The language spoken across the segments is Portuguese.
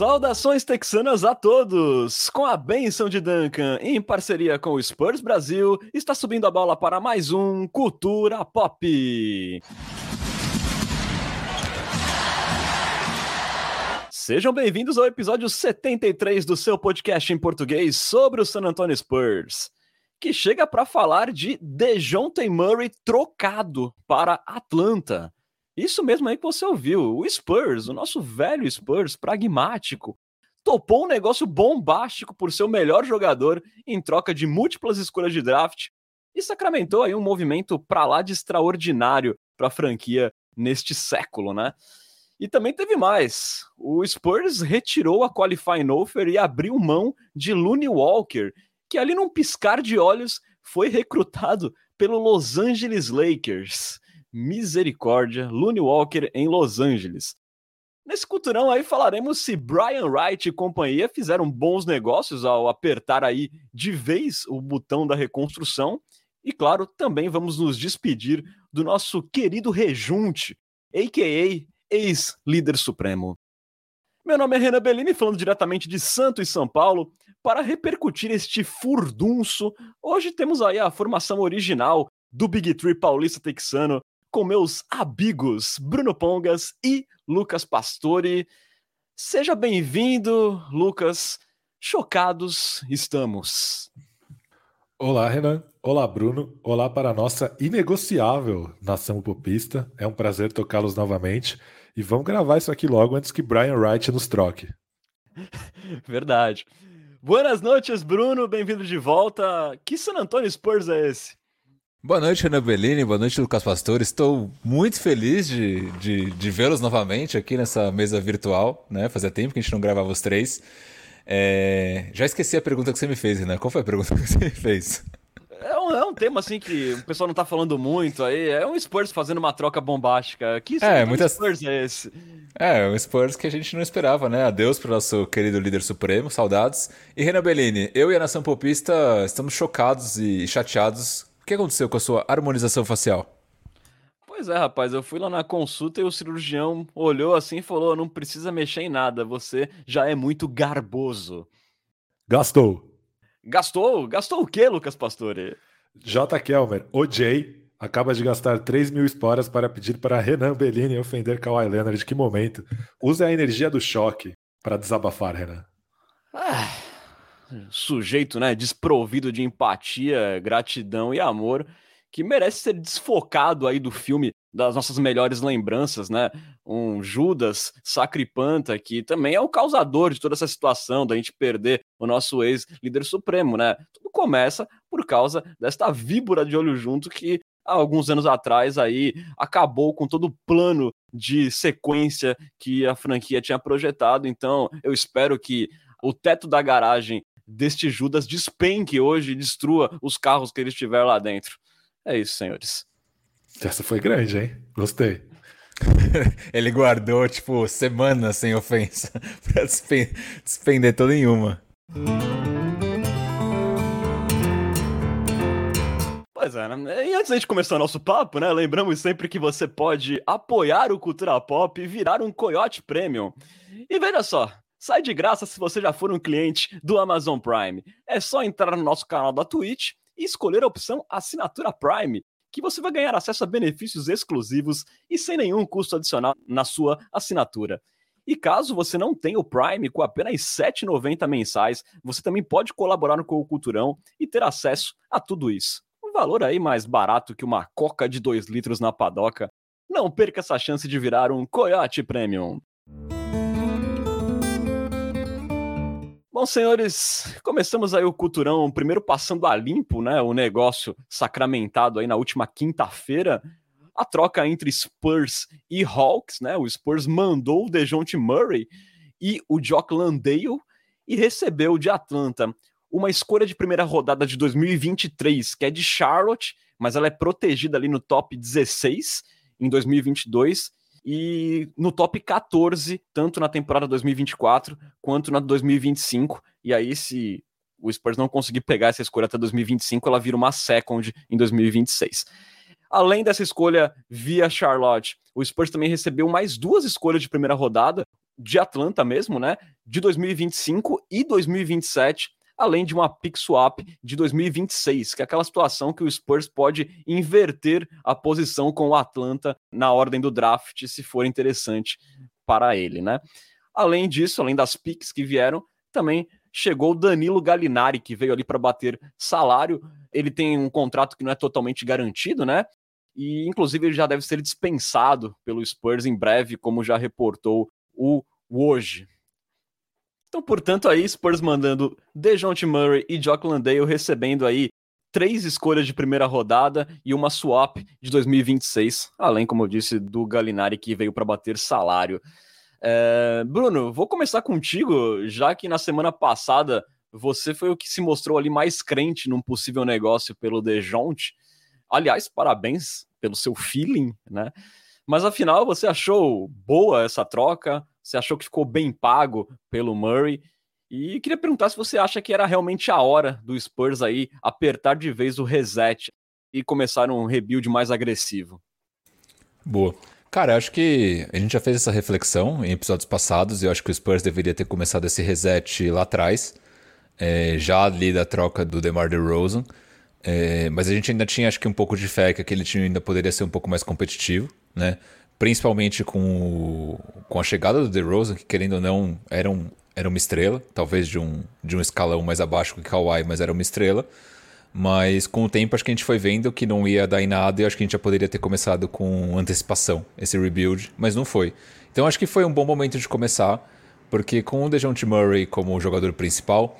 Saudações texanas a todos! Com a benção de Duncan, em parceria com o Spurs Brasil, está subindo a bola para mais um Cultura Pop. Sejam bem-vindos ao episódio 73 do seu podcast em português sobre o San Antonio Spurs, que chega para falar de DeJounte Murray trocado para Atlanta. Isso mesmo aí que você ouviu. O Spurs, o nosso velho Spurs, pragmático, topou um negócio bombástico por ser o melhor jogador em troca de múltiplas escolhas de draft e sacramentou aí um movimento para lá de extraordinário para a franquia neste século, né? E também teve mais. O Spurs retirou a qualifying offer e abriu mão de Looney Walker, que ali num piscar de olhos foi recrutado pelo Los Angeles Lakers. Misericórdia, Looney Walker em Los Angeles. Nesse culturão aí falaremos se Brian Wright e companhia fizeram bons negócios ao apertar aí de vez o botão da reconstrução. E claro, também vamos nos despedir do nosso querido rejunte, a.k.a. ex-líder supremo. Meu nome é Renan Bellini, falando diretamente de Santo e São Paulo. Para repercutir este furdunço, hoje temos aí a formação original do Big Tree paulista texano, com meus amigos Bruno Pongas e Lucas Pastore. Seja bem-vindo, Lucas. Chocados estamos. Olá, Renan. Olá, Bruno. Olá para a nossa inegociável nação popista. É um prazer tocá-los novamente. E vamos gravar isso aqui logo antes que Brian Wright nos troque. Verdade. Buenas noites, Bruno. Bem-vindo de volta. Que San Antonio Spurs é esse? Boa noite, Renan Bellini. Boa noite, Lucas Pastor. Estou muito feliz de, de, de vê-los novamente aqui nessa mesa virtual. Né? Fazia tempo que a gente não gravava os três. É... Já esqueci a pergunta que você me fez, Renan. Qual foi a pergunta que você me fez? É um, é um tema assim que o pessoal não está falando muito aí. É um Spurs fazendo uma troca bombástica. Que é, muitas... Spurs é esse? É, um Spurs que a gente não esperava, né? Adeus para o nosso querido líder supremo, saudades. E Renan Bellini, eu e a Nação Popista estamos chocados e chateados que aconteceu com a sua harmonização facial? Pois é, rapaz, eu fui lá na consulta e o cirurgião olhou assim e falou: não precisa mexer em nada, você já é muito garboso. Gastou. Gastou? Gastou o quê, Lucas Pastore? J. Kelmer, odiei, acaba de gastar 3 mil esporas para pedir para Renan Bellini ofender Kawhi Leonard. Que momento. Use a energia do choque para desabafar, Renan. Ah sujeito, né, desprovido de empatia, gratidão e amor, que merece ser desfocado aí do filme das nossas melhores lembranças, né? Um Judas sacripanta que também é o causador de toda essa situação da gente perder o nosso ex-líder supremo, né? Tudo começa por causa desta víbora de olho junto que há alguns anos atrás aí acabou com todo o plano de sequência que a franquia tinha projetado. Então, eu espero que o teto da garagem deste Judas despenque hoje e destrua os carros que ele estiver lá dentro. É isso, senhores. Essa foi grande, hein? Gostei. ele guardou, tipo, semanas sem ofensa pra despender toda em uma. Pois é, né? E antes da gente começar o nosso papo, né? Lembramos sempre que você pode apoiar o Cultura Pop e virar um Coyote Premium. E veja só, Sai de graça se você já for um cliente do Amazon Prime. É só entrar no nosso canal da Twitch e escolher a opção Assinatura Prime, que você vai ganhar acesso a benefícios exclusivos e sem nenhum custo adicional na sua assinatura. E caso você não tenha o Prime com apenas R$ 7,90 mensais, você também pode colaborar com o Culturão e ter acesso a tudo isso. Um valor aí mais barato que uma coca de 2 litros na padoca. Não perca essa chance de virar um Coyote Premium. Bom, senhores, começamos aí o Culturão, primeiro passando a limpo, né? O negócio sacramentado aí na última quinta-feira. A troca entre Spurs e Hawks, né? O Spurs mandou o DeJounte Murray e o Jock Landale e recebeu de Atlanta uma escolha de primeira rodada de 2023, que é de Charlotte, mas ela é protegida ali no top 16 em 2022 e no top 14, tanto na temporada 2024 quanto na 2025. E aí, se o Spurs não conseguir pegar essa escolha até 2025, ela vira uma second em 2026. Além dessa escolha via Charlotte, o Spurs também recebeu mais duas escolhas de primeira rodada, de Atlanta mesmo, né? De 2025 e 2027, além de uma pick swap de 2026, que é aquela situação que o Spurs pode inverter a posição com o Atlanta na ordem do draft, se for interessante para ele, né? Além disso, além das picks que vieram, também chegou o Danilo Gallinari, que veio ali para bater salário. Ele tem um contrato que não é totalmente garantido, né? E inclusive ele já deve ser dispensado pelo Spurs em breve, como já reportou o hoje. Então, portanto, aí Spurs mandando DeJounte Murray e Jock Landale recebendo aí três escolhas de primeira rodada e uma swap de 2026, além, como eu disse, do Galinari que veio para bater salário. É, Bruno, vou começar contigo, já que na semana passada você foi o que se mostrou ali mais crente num possível negócio pelo DeJounte. Aliás, parabéns pelo seu feeling, né? Mas afinal, você achou boa essa troca? Você achou que ficou bem pago pelo Murray? E queria perguntar se você acha que era realmente a hora do Spurs aí apertar de vez o reset e começar um rebuild mais agressivo. Boa. Cara, acho que a gente já fez essa reflexão em episódios passados e eu acho que o Spurs deveria ter começado esse reset lá atrás, é, já ali da troca do DeMar DeRozan. É, mas a gente ainda tinha, acho que, um pouco de fé que aquele time ainda poderia ser um pouco mais competitivo, né? Principalmente com, o, com a chegada do DeRozan, que querendo ou não era, um, era uma estrela, talvez de um, de um escalão mais abaixo que Kawhi, mas era uma estrela. Mas com o tempo acho que a gente foi vendo que não ia dar em nada e acho que a gente já poderia ter começado com antecipação esse rebuild, mas não foi. Então acho que foi um bom momento de começar, porque com o DeJounte Murray como jogador principal,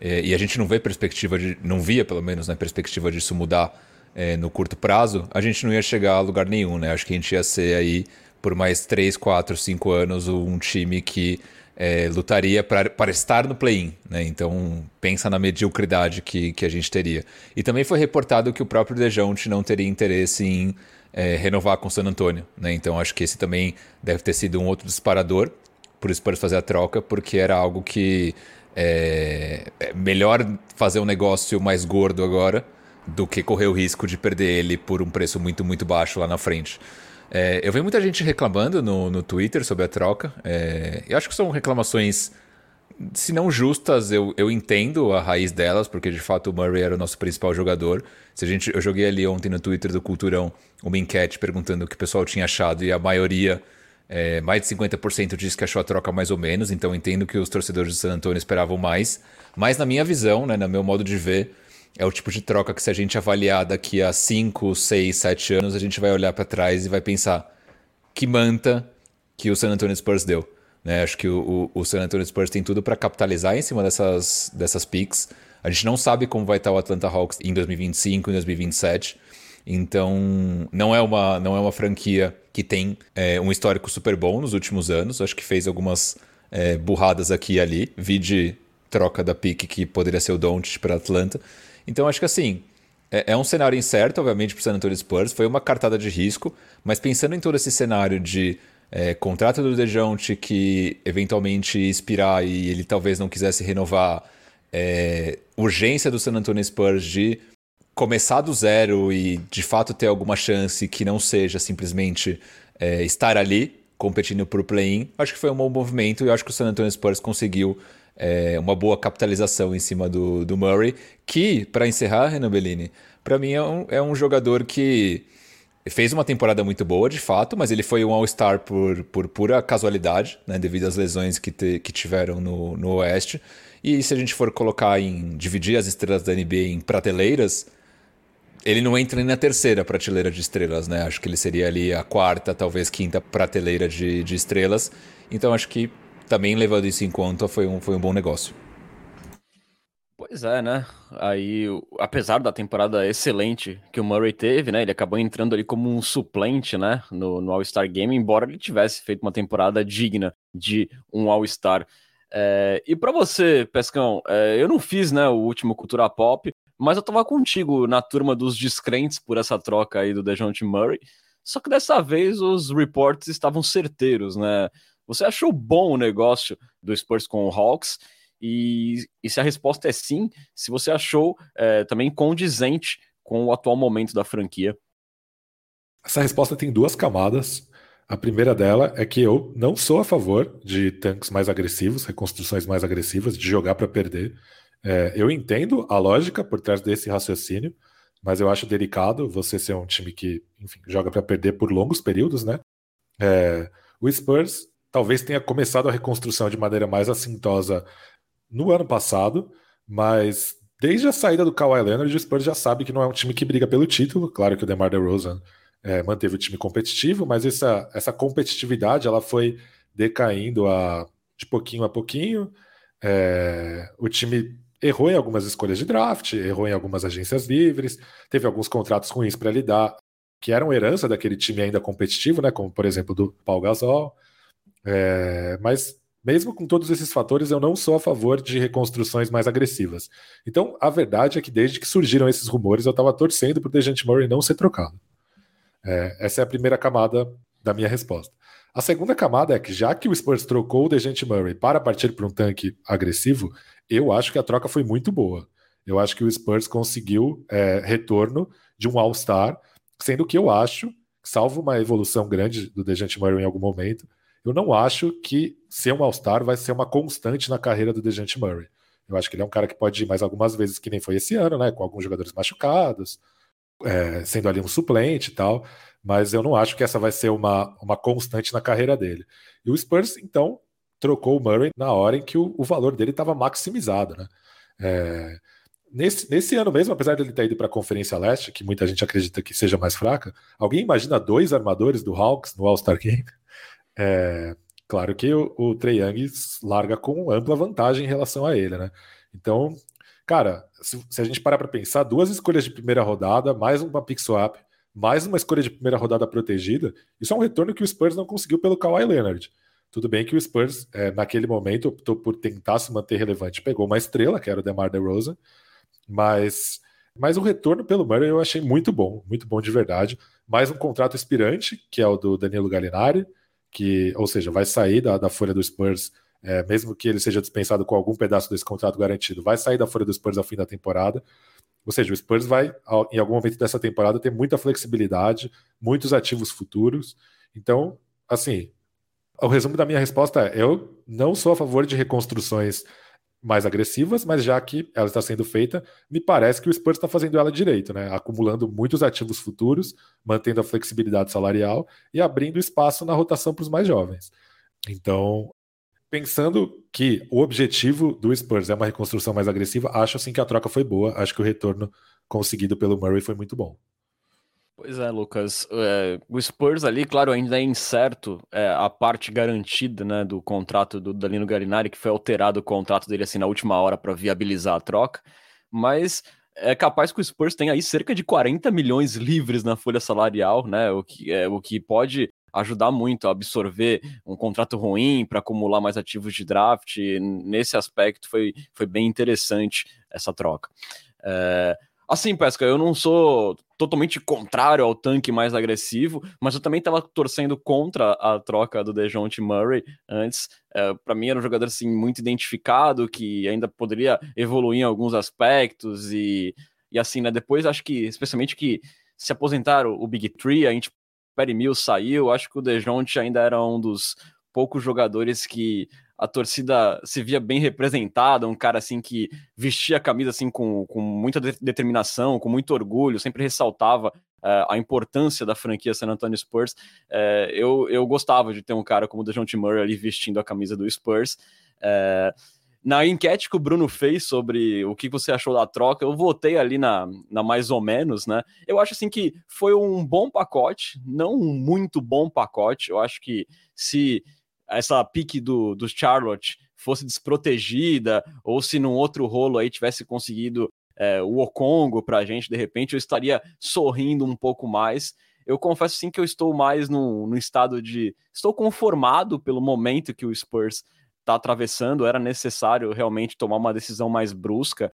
é, e a gente não vê perspectiva de, não via pelo menos, né, perspectiva disso mudar é, no curto prazo, a gente não ia chegar a lugar nenhum, né? Acho que a gente ia ser aí por mais 3, 4, 5 anos um time que é, lutaria para estar no play-in, né? Então pensa na mediocridade que, que a gente teria. E também foi reportado que o próprio Dejounte não teria interesse em é, renovar com o San Antonio, né? Então acho que esse também deve ter sido um outro disparador por Spurs fazer a troca, porque era algo que é, é melhor fazer um negócio mais gordo agora do que correr o risco de perder ele por um preço muito, muito baixo lá na frente. É, eu vi muita gente reclamando no, no Twitter sobre a troca. É, eu acho que são reclamações, se não justas, eu, eu entendo a raiz delas, porque de fato o Murray era o nosso principal jogador. Se a gente, eu joguei ali ontem no Twitter do Culturão uma enquete perguntando o que o pessoal tinha achado e a maioria, é, mais de 50% disse que achou a troca mais ou menos. Então entendo que os torcedores de San Antonio esperavam mais. Mas na minha visão, né, no meu modo de ver, é o tipo de troca que se a gente avaliar daqui a 5, 6, 7 anos, a gente vai olhar para trás e vai pensar que manta que o San Antonio Spurs deu. Né? Acho que o, o, o San Antonio Spurs tem tudo para capitalizar em cima dessas, dessas picks. A gente não sabe como vai estar o Atlanta Hawks em 2025, em 2027. Então, não é uma, não é uma franquia que tem é, um histórico super bom nos últimos anos. Acho que fez algumas é, burradas aqui e ali. Vi de troca da pick que poderia ser o Doncic para Atlanta. Então acho que assim, é, é um cenário incerto, obviamente, para o San Antonio Spurs. Foi uma cartada de risco, mas pensando em todo esse cenário de é, contrato do Dejounte que eventualmente expirar e ele talvez não quisesse renovar, é, urgência do San Antonio Spurs de começar do zero e de fato ter alguma chance que não seja simplesmente é, estar ali competindo por play-in, acho que foi um bom movimento e acho que o San Antonio Spurs conseguiu é, uma boa capitalização em cima do, do Murray, que, para encerrar, Renan Bellini, para mim é um, é um jogador que fez uma temporada muito boa, de fato, mas ele foi um All-Star por, por pura casualidade, né, devido às lesões que, te, que tiveram no, no Oeste. E se a gente for colocar em dividir as estrelas da NBA em prateleiras, ele não entra nem na terceira prateleira de estrelas, né? Acho que ele seria ali a quarta, talvez quinta prateleira de, de estrelas. Então acho que também levando isso em conta, foi um, foi um bom negócio. Pois é, né? Aí, apesar da temporada excelente que o Murray teve, né? Ele acabou entrando ali como um suplente, né? No, no All-Star Game, embora ele tivesse feito uma temporada digna de um All-Star. É, e para você, Pescão, é, eu não fiz, né, o último Cultura Pop, mas eu tava contigo na turma dos descrentes por essa troca aí do DeJounte Murray. Só que dessa vez os reports estavam certeiros, né? Você achou bom o negócio do Spurs com o Hawks? E, e se a resposta é sim, se você achou é, também condizente com o atual momento da franquia? Essa resposta tem duas camadas. A primeira dela é que eu não sou a favor de tanques mais agressivos, reconstruções mais agressivas, de jogar para perder. É, eu entendo a lógica por trás desse raciocínio, mas eu acho delicado você ser um time que, enfim, joga para perder por longos períodos, né? É, o Spurs talvez tenha começado a reconstrução de maneira mais assintosa no ano passado, mas desde a saída do Kawhi Leonard, o Spurs já sabe que não é um time que briga pelo título. Claro que o DeMar DeRozan é, manteve o time competitivo, mas essa, essa competitividade ela foi decaindo a, de pouquinho a pouquinho. É, o time errou em algumas escolhas de draft, errou em algumas agências livres, teve alguns contratos ruins para lidar, que eram herança daquele time ainda competitivo, né, como por exemplo do Paul Gasol. É, mas mesmo com todos esses fatores, eu não sou a favor de reconstruções mais agressivas. Então, a verdade é que desde que surgiram esses rumores, eu estava torcendo para o Dejante Murray não ser trocado. É, essa é a primeira camada da minha resposta. A segunda camada é que, já que o Spurs trocou o Dejante Murray para partir para um tanque agressivo, eu acho que a troca foi muito boa. Eu acho que o Spurs conseguiu é, retorno de um All-Star, sendo que eu acho, salvo uma evolução grande do Dejante Murray em algum momento, eu não acho que ser um All-Star vai ser uma constante na carreira do Dejante Murray. Eu acho que ele é um cara que pode ir mais algumas vezes, que nem foi esse ano, né? Com alguns jogadores machucados, é, sendo ali um suplente e tal. Mas eu não acho que essa vai ser uma, uma constante na carreira dele. E o Spurs, então, trocou o Murray na hora em que o, o valor dele estava maximizado, né? É, nesse, nesse ano mesmo, apesar dele ter ido para a Conferência Leste, que muita gente acredita que seja mais fraca, alguém imagina dois armadores do Hawks no All-Star Game? É, claro que o, o Trey Young larga com ampla vantagem em relação a ele, né? Então, cara, se, se a gente parar para pensar, duas escolhas de primeira rodada, mais uma pick swap, mais uma escolha de primeira rodada protegida, isso é um retorno que o Spurs não conseguiu pelo Kawhi Leonard. Tudo bem que o Spurs, é, naquele momento, optou por tentar se manter relevante. Pegou uma estrela, que era o DeMar DeRozan, mas, mas o retorno pelo Murray eu achei muito bom, muito bom de verdade. Mais um contrato expirante, que é o do Danilo Gallinari, que, ou seja, vai sair da, da folha do Spurs, é, mesmo que ele seja dispensado com algum pedaço desse contrato garantido, vai sair da folha do Spurs ao fim da temporada. Ou seja, o Spurs vai, em algum momento dessa temporada, ter muita flexibilidade, muitos ativos futuros. Então, assim, o resumo da minha resposta é: eu não sou a favor de reconstruções mais agressivas, mas já que ela está sendo feita, me parece que o Spurs está fazendo ela direito, né? Acumulando muitos ativos futuros, mantendo a flexibilidade salarial e abrindo espaço na rotação para os mais jovens. Então, pensando que o objetivo do Spurs é uma reconstrução mais agressiva, acho assim que a troca foi boa, acho que o retorno conseguido pelo Murray foi muito bom. Pois é, Lucas. É, o Spurs ali, claro, ainda é incerto é, a parte garantida né, do contrato do Danilo Garinari, que foi alterado o contrato dele assim na última hora para viabilizar a troca, mas é capaz que o Spurs tenha aí cerca de 40 milhões livres na folha salarial, né? O que, é, o que pode ajudar muito a absorver um contrato ruim para acumular mais ativos de draft. Nesse aspecto foi, foi bem interessante essa troca. É, Assim, Pesca, eu não sou totalmente contrário ao tanque mais agressivo, mas eu também estava torcendo contra a troca do DeJounte Murray antes. É, para mim era um jogador assim muito identificado, que ainda poderia evoluir em alguns aspectos e, e assim, né? Depois acho que, especialmente que se aposentaram o Big Three, a gente Perry Mills saiu, acho que o DeJounte ainda era um dos poucos jogadores que a torcida se via bem representada, um cara assim que vestia a camisa assim com, com muita de determinação, com muito orgulho, sempre ressaltava uh, a importância da franquia San Antonio Spurs. Uh, eu, eu gostava de ter um cara como o DeJounte Murray ali vestindo a camisa do Spurs. Uh, na enquete que o Bruno fez sobre o que você achou da troca, eu votei ali na, na mais ou menos, né? Eu acho assim que foi um bom pacote, não um muito bom pacote. Eu acho que se essa pique do, do Charlotte fosse desprotegida, ou se num outro rolo aí tivesse conseguido é, o Okongo pra gente, de repente eu estaria sorrindo um pouco mais. Eu confesso sim que eu estou mais no, no estado de. Estou conformado pelo momento que o Spurs está atravessando, era necessário realmente tomar uma decisão mais brusca.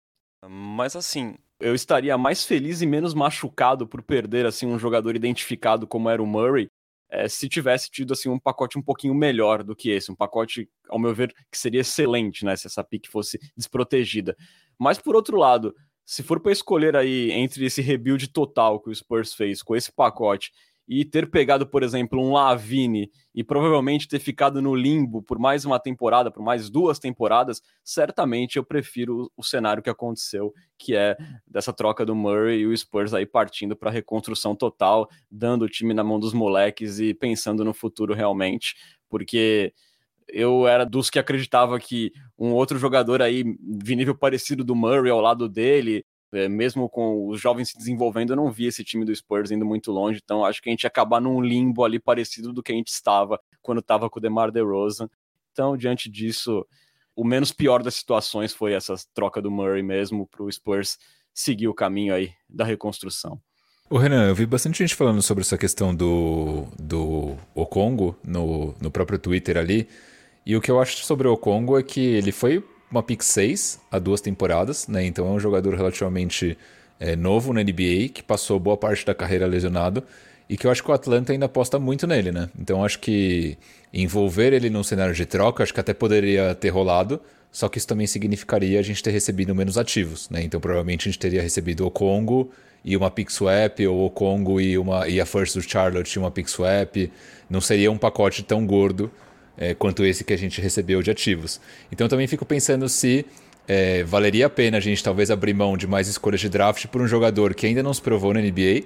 Mas assim, eu estaria mais feliz e menos machucado por perder assim um jogador identificado como era o Murray é, se tivesse tido assim um pacote um pouquinho melhor do que esse, um pacote, ao meu ver, que seria excelente, né, se essa pick fosse desprotegida. Mas por outro lado, se for para escolher aí entre esse rebuild total que o Spurs fez com esse pacote e ter pegado, por exemplo, um Lavine e provavelmente ter ficado no limbo por mais uma temporada, por mais duas temporadas, certamente eu prefiro o cenário que aconteceu, que é dessa troca do Murray e o Spurs aí partindo para reconstrução total, dando o time na mão dos moleques e pensando no futuro realmente, porque eu era dos que acreditava que um outro jogador aí de nível parecido do Murray ao lado dele, é, mesmo com os jovens se desenvolvendo, eu não vi esse time do Spurs indo muito longe, então acho que a gente ia acabar num limbo ali parecido do que a gente estava quando estava com o DeMar DeRozan. Então, diante disso, o menos pior das situações foi essa troca do Murray mesmo para o Spurs seguir o caminho aí da reconstrução. O Renan, eu vi bastante gente falando sobre essa questão do, do Okongo no, no próprio Twitter ali. E o que eu acho sobre o Okongo é que ele foi uma pick 6 há duas temporadas, né? Então é um jogador relativamente é, novo na NBA, que passou boa parte da carreira lesionado e que eu acho que o Atlanta ainda aposta muito nele, né? Então acho que envolver ele num cenário de troca, acho que até poderia ter rolado, só que isso também significaria a gente ter recebido menos ativos, né? Então provavelmente a gente teria recebido o Congo e uma pick swap, ou o Congo e, uma, e a first do Charlotte e uma pick swap. Não seria um pacote tão gordo é, quanto esse que a gente recebeu de ativos. Então também fico pensando se é, valeria a pena a gente talvez abrir mão de mais escolhas de draft por um jogador que ainda não se provou na NBA,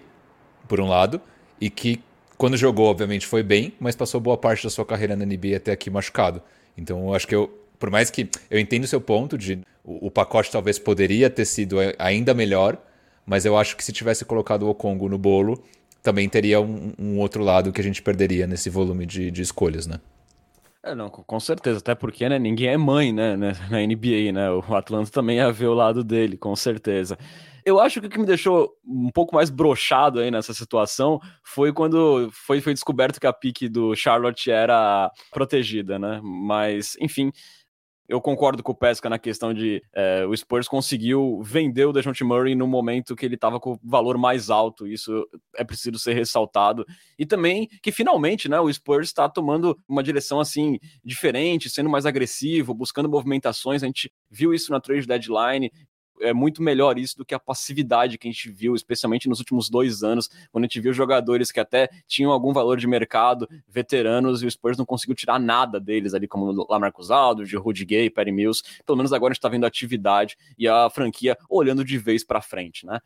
por um lado, e que quando jogou, obviamente, foi bem, mas passou boa parte da sua carreira na NBA até aqui machucado. Então eu acho que eu, por mais que eu entendo o seu ponto de o, o pacote talvez poderia ter sido ainda melhor, mas eu acho que se tivesse colocado o Congo no bolo, também teria um, um outro lado que a gente perderia nesse volume de, de escolhas, né? É, não, com certeza, até porque né, ninguém é mãe né, né na NBA, né? O Atlanta também ia ver o lado dele, com certeza. Eu acho que o que me deixou um pouco mais brochado aí nessa situação foi quando foi, foi descoberto que a pique do Charlotte era protegida, né? Mas, enfim, eu concordo com o Pesca na questão de é, o Spurs conseguiu vender o DeJounte Murray no momento que ele estava com o valor mais alto, isso é preciso ser ressaltado. E também que finalmente né, o Spurs está tomando uma direção assim diferente, sendo mais agressivo, buscando movimentações. A gente viu isso na trade deadline, é muito melhor isso do que a passividade que a gente viu, especialmente nos últimos dois anos, quando a gente viu jogadores que até tinham algum valor de mercado, veteranos, e o Spurs não conseguiu tirar nada deles ali, como o Lamarcus Aldridge, Rudy Gay, Perry Mills. Pelo menos agora a gente está vendo atividade e a franquia olhando de vez para frente, né?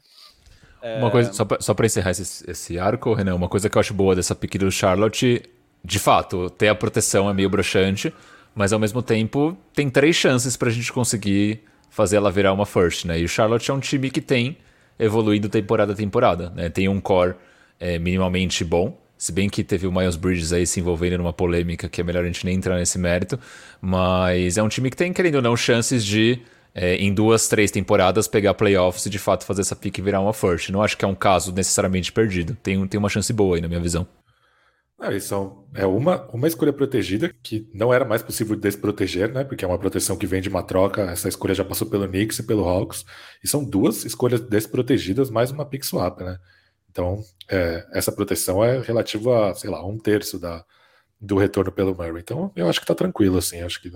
Uma coisa, só para só encerrar esse, esse arco, Renan, uma coisa que eu acho boa dessa pick do Charlotte, de fato, ter a proteção é meio broxante, mas ao mesmo tempo tem três chances para a gente conseguir fazer ela virar uma first, né? E o Charlotte é um time que tem evoluído temporada a temporada, né? Tem um core é, minimamente bom, se bem que teve o Miles Bridges aí se envolvendo numa polêmica que é melhor a gente nem entrar nesse mérito, mas é um time que tem, querendo ou não, chances de, é, em duas, três temporadas, pegar playoffs e de fato fazer essa pick virar uma first. Não acho que é um caso necessariamente perdido. Tem, tem uma chance boa aí, na minha visão. São, é uma, uma escolha protegida que não era mais possível desproteger, né? Porque é uma proteção que vem de uma troca. Essa escolha já passou pelo Knicks e pelo Hawks. E são duas escolhas desprotegidas, mais uma pick swap, né? Então, é, essa proteção é relativa a, sei lá, um terço da, do retorno pelo Murray. Então, eu acho que tá tranquilo, assim. Acho que,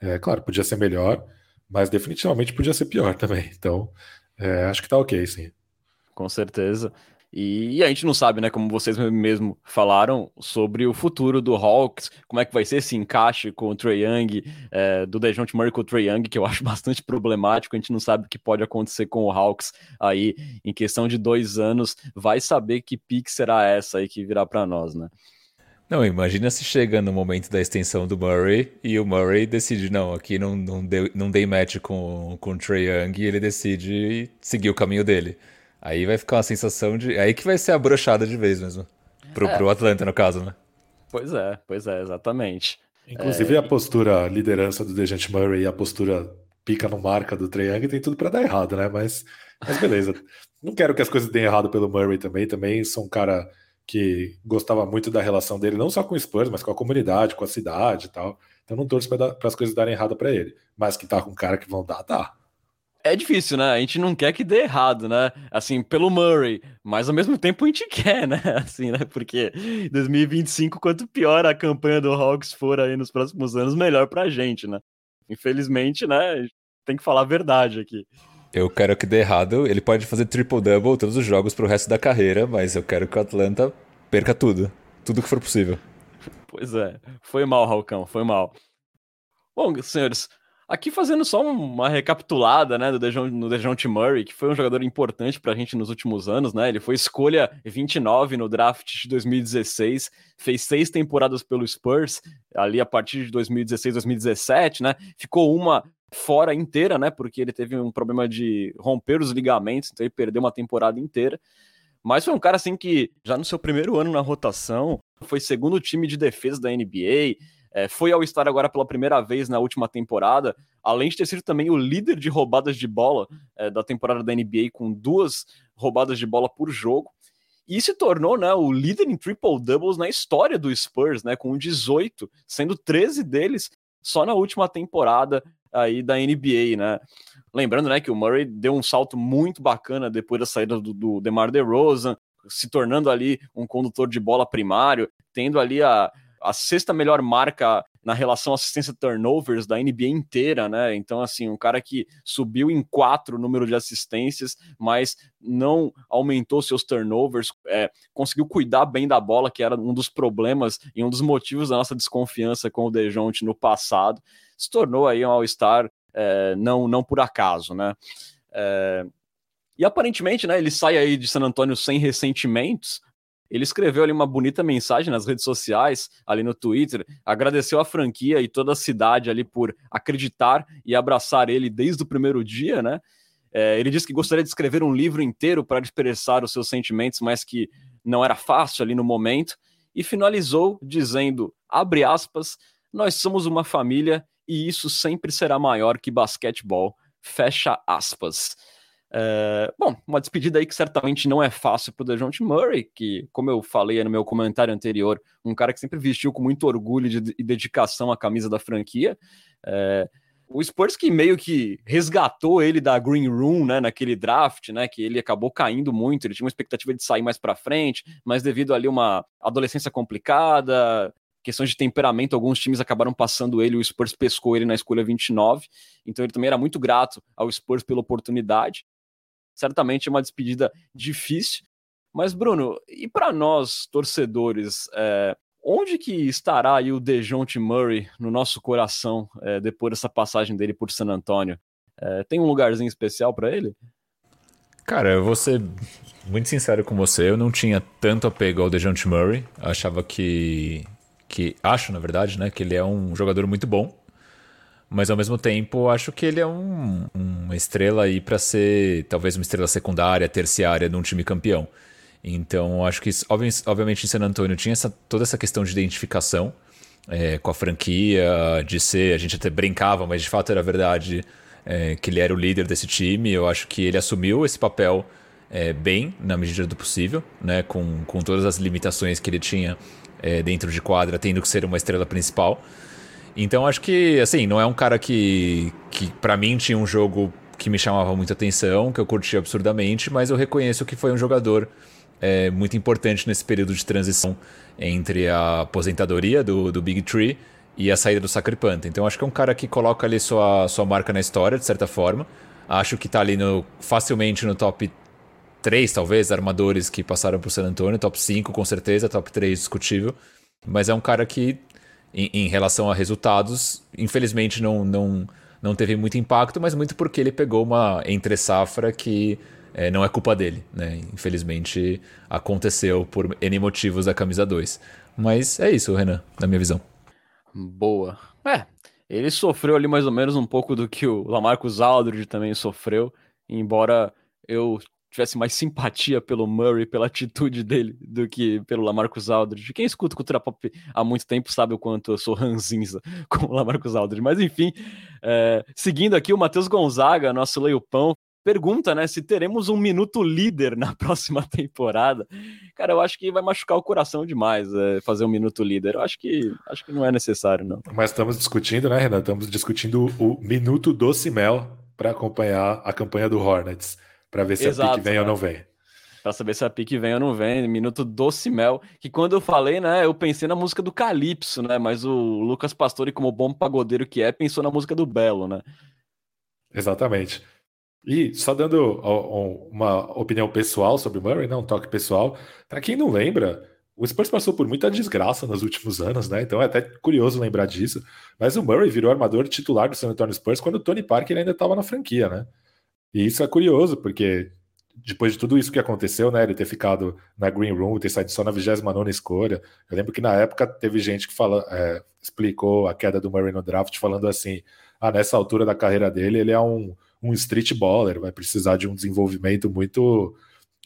é claro, podia ser melhor, mas definitivamente podia ser pior também. Então, é, acho que tá ok, sim. Com certeza. E, a gente não sabe, né, como vocês mesmo falaram, sobre o futuro do Hawks, como é que vai ser esse encaixe com o Trey Young, é, do Dejounte Murray com o Trey Young, que eu acho bastante problemático, a gente não sabe o que pode acontecer com o Hawks aí em questão de dois anos, vai saber que pique será essa aí que virá para nós, né? Não, imagina se chega no momento da extensão do Murray e o Murray decide, não, aqui não, não, deu, não dei match com, com o Trey Young e ele decide seguir o caminho dele. Aí vai ficar uma sensação de. Aí que vai ser a brochada de vez mesmo. Pro, é. pro Atlanta, no caso, né? Pois é, pois é, exatamente. Inclusive é... a postura liderança do Dejante Murray e a postura pica no marca do Trae Young tem tudo para dar errado, né? Mas, mas beleza. não quero que as coisas deem errado pelo Murray também. Também sou um cara que gostava muito da relação dele, não só com o Spurs, mas com a comunidade, com a cidade e tal. Então não torço para as coisas darem errado para ele. Mas que tá com um cara que vão dar, tá é difícil, né? A gente não quer que dê errado, né? Assim, pelo Murray, mas ao mesmo tempo a gente quer, né? Assim, né? Porque 2025, quanto pior a campanha do Hawks for aí nos próximos anos, melhor pra gente, né? Infelizmente, né? Tem que falar a verdade aqui. Eu quero que dê errado. Ele pode fazer triple-double todos os jogos pro resto da carreira, mas eu quero que o Atlanta perca tudo. Tudo que for possível. Pois é. Foi mal, Ralcão, foi mal. Bom, senhores, aqui fazendo só uma recapitulada, né, do Dejon, Dejounte Murray, que foi um jogador importante pra gente nos últimos anos, né? Ele foi escolha 29 no draft de 2016, fez seis temporadas pelo Spurs, ali a partir de 2016, 2017, né? Ficou uma fora inteira, né? Porque ele teve um problema de romper os ligamentos, então ele perdeu uma temporada inteira. Mas foi um cara assim que já no seu primeiro ano na rotação foi segundo time de defesa da NBA, é, foi ao estar agora pela primeira vez na última temporada, além de ter sido também o líder de roubadas de bola é, da temporada da NBA, com duas roubadas de bola por jogo. E se tornou né, o líder em triple doubles na história do Spurs, né, com 18, sendo 13 deles só na última temporada aí da NBA, né? Lembrando, né, que o Murray deu um salto muito bacana depois da saída do, do DeMar DeRozan, se tornando ali um condutor de bola primário, tendo ali a, a sexta melhor marca na relação assistência turnovers da NBA inteira, né? Então, assim, um cara que subiu em quatro o número de assistências, mas não aumentou seus turnovers, é, conseguiu cuidar bem da bola, que era um dos problemas e um dos motivos da nossa desconfiança com o Dejounte no passado. Se tornou aí um All-Star é, não, não por acaso, né? É, e aparentemente, né, ele sai aí de San Antônio sem ressentimentos. Ele escreveu ali uma bonita mensagem nas redes sociais, ali no Twitter, agradeceu a franquia e toda a cidade ali por acreditar e abraçar ele desde o primeiro dia, né? É, ele disse que gostaria de escrever um livro inteiro para expressar os seus sentimentos, mas que não era fácil ali no momento, e finalizou dizendo, abre aspas, nós somos uma família e isso sempre será maior que basquetebol, fecha aspas. É, bom, uma despedida aí que certamente não é fácil para o DeJounte Murray, que, como eu falei no meu comentário anterior, um cara que sempre vestiu com muito orgulho e dedicação a camisa da franquia. É, o Spurs que meio que resgatou ele da Green Room, né, naquele draft, né, que ele acabou caindo muito, ele tinha uma expectativa de sair mais para frente, mas devido ali uma adolescência complicada, questões de temperamento, alguns times acabaram passando ele, o Spurs pescou ele na escolha 29, então ele também era muito grato ao Spurs pela oportunidade certamente é uma despedida difícil. Mas, Bruno, e para nós, torcedores, é, onde que estará aí o Dejounte Murray no nosso coração é, depois dessa passagem dele por San Antonio? É, tem um lugarzinho especial para ele? Cara, eu vou ser muito sincero com você, eu não tinha tanto apego ao Dejounte Murray, achava que que acho, na verdade, né, que ele é um jogador muito bom, mas ao mesmo tempo acho que ele é um, uma estrela aí para ser talvez uma estrela secundária, terciária de um time campeão. Então acho que obviamente em San Antonio tinha essa, toda essa questão de identificação é, com a franquia, de ser, a gente até brincava, mas de fato era verdade é, que ele era o líder desse time. Eu acho que ele assumiu esse papel é, bem, na medida do possível, né, com, com todas as limitações que ele tinha é, dentro de quadra, tendo que ser uma estrela principal. Então acho que, assim, não é um cara que, que para mim tinha um jogo que me chamava muita atenção, que eu curti absurdamente, mas eu reconheço que foi um jogador é, muito importante nesse período de transição entre a aposentadoria do, do Big Tree e a saída do Sacripanta. Então acho que é um cara que coloca ali sua, sua marca na história, de certa forma. Acho que está ali no, facilmente no top 3, talvez, armadores que passaram por San Antonio, top 5 com certeza, top 3 discutível. Mas é um cara que em, em, relação a resultados, infelizmente não, não, não teve muito impacto, mas muito porque ele pegou uma entre-safra que é, não é culpa dele, né? Infelizmente aconteceu por N motivos da camisa 2. Mas é isso, Renan, na minha visão. Boa. É, ele sofreu ali mais ou menos um pouco do que o Lamarcus Aldridge também sofreu, embora eu tivesse mais simpatia pelo Murray, pela atitude dele, do que pelo Lamarcus Aldridge. Quem escuta cultura pop há muito tempo sabe o quanto eu sou ranzinza com o Lamarcus Aldridge. Mas enfim, é, seguindo aqui, o Matheus Gonzaga, nosso leio-pão, pergunta, né, se teremos um minuto líder na próxima temporada. Cara, eu acho que vai machucar o coração demais é, fazer um minuto líder. Eu acho que acho que não é necessário, não. Mas estamos discutindo, né, Renan? Estamos discutindo o minuto doce mel para acompanhar a campanha do Hornets para ver se Exato, a pique vem né? ou não vem. Para saber se a pique vem ou não vem, minuto doce mel. Que quando eu falei, né, eu pensei na música do Calypso, né? Mas o Lucas Pastore, como bom pagodeiro que é, pensou na música do Belo, né? Exatamente. E só dando uma opinião pessoal sobre o Murray, né, um toque pessoal, para quem não lembra, o Spurs passou por muita desgraça nos últimos anos, né? Então é até curioso lembrar disso. Mas o Murray virou armador titular do San Antonio Spurs quando o Tony Parker ainda estava na franquia, né? E isso é curioso, porque depois de tudo isso que aconteceu, né? Ele ter ficado na Green Room, ter saído só na 29 escolha. Eu lembro que na época teve gente que fala, é, explicou a queda do Murray no draft, falando assim: ah, nessa altura da carreira dele, ele é um, um street baller, vai precisar de um desenvolvimento muito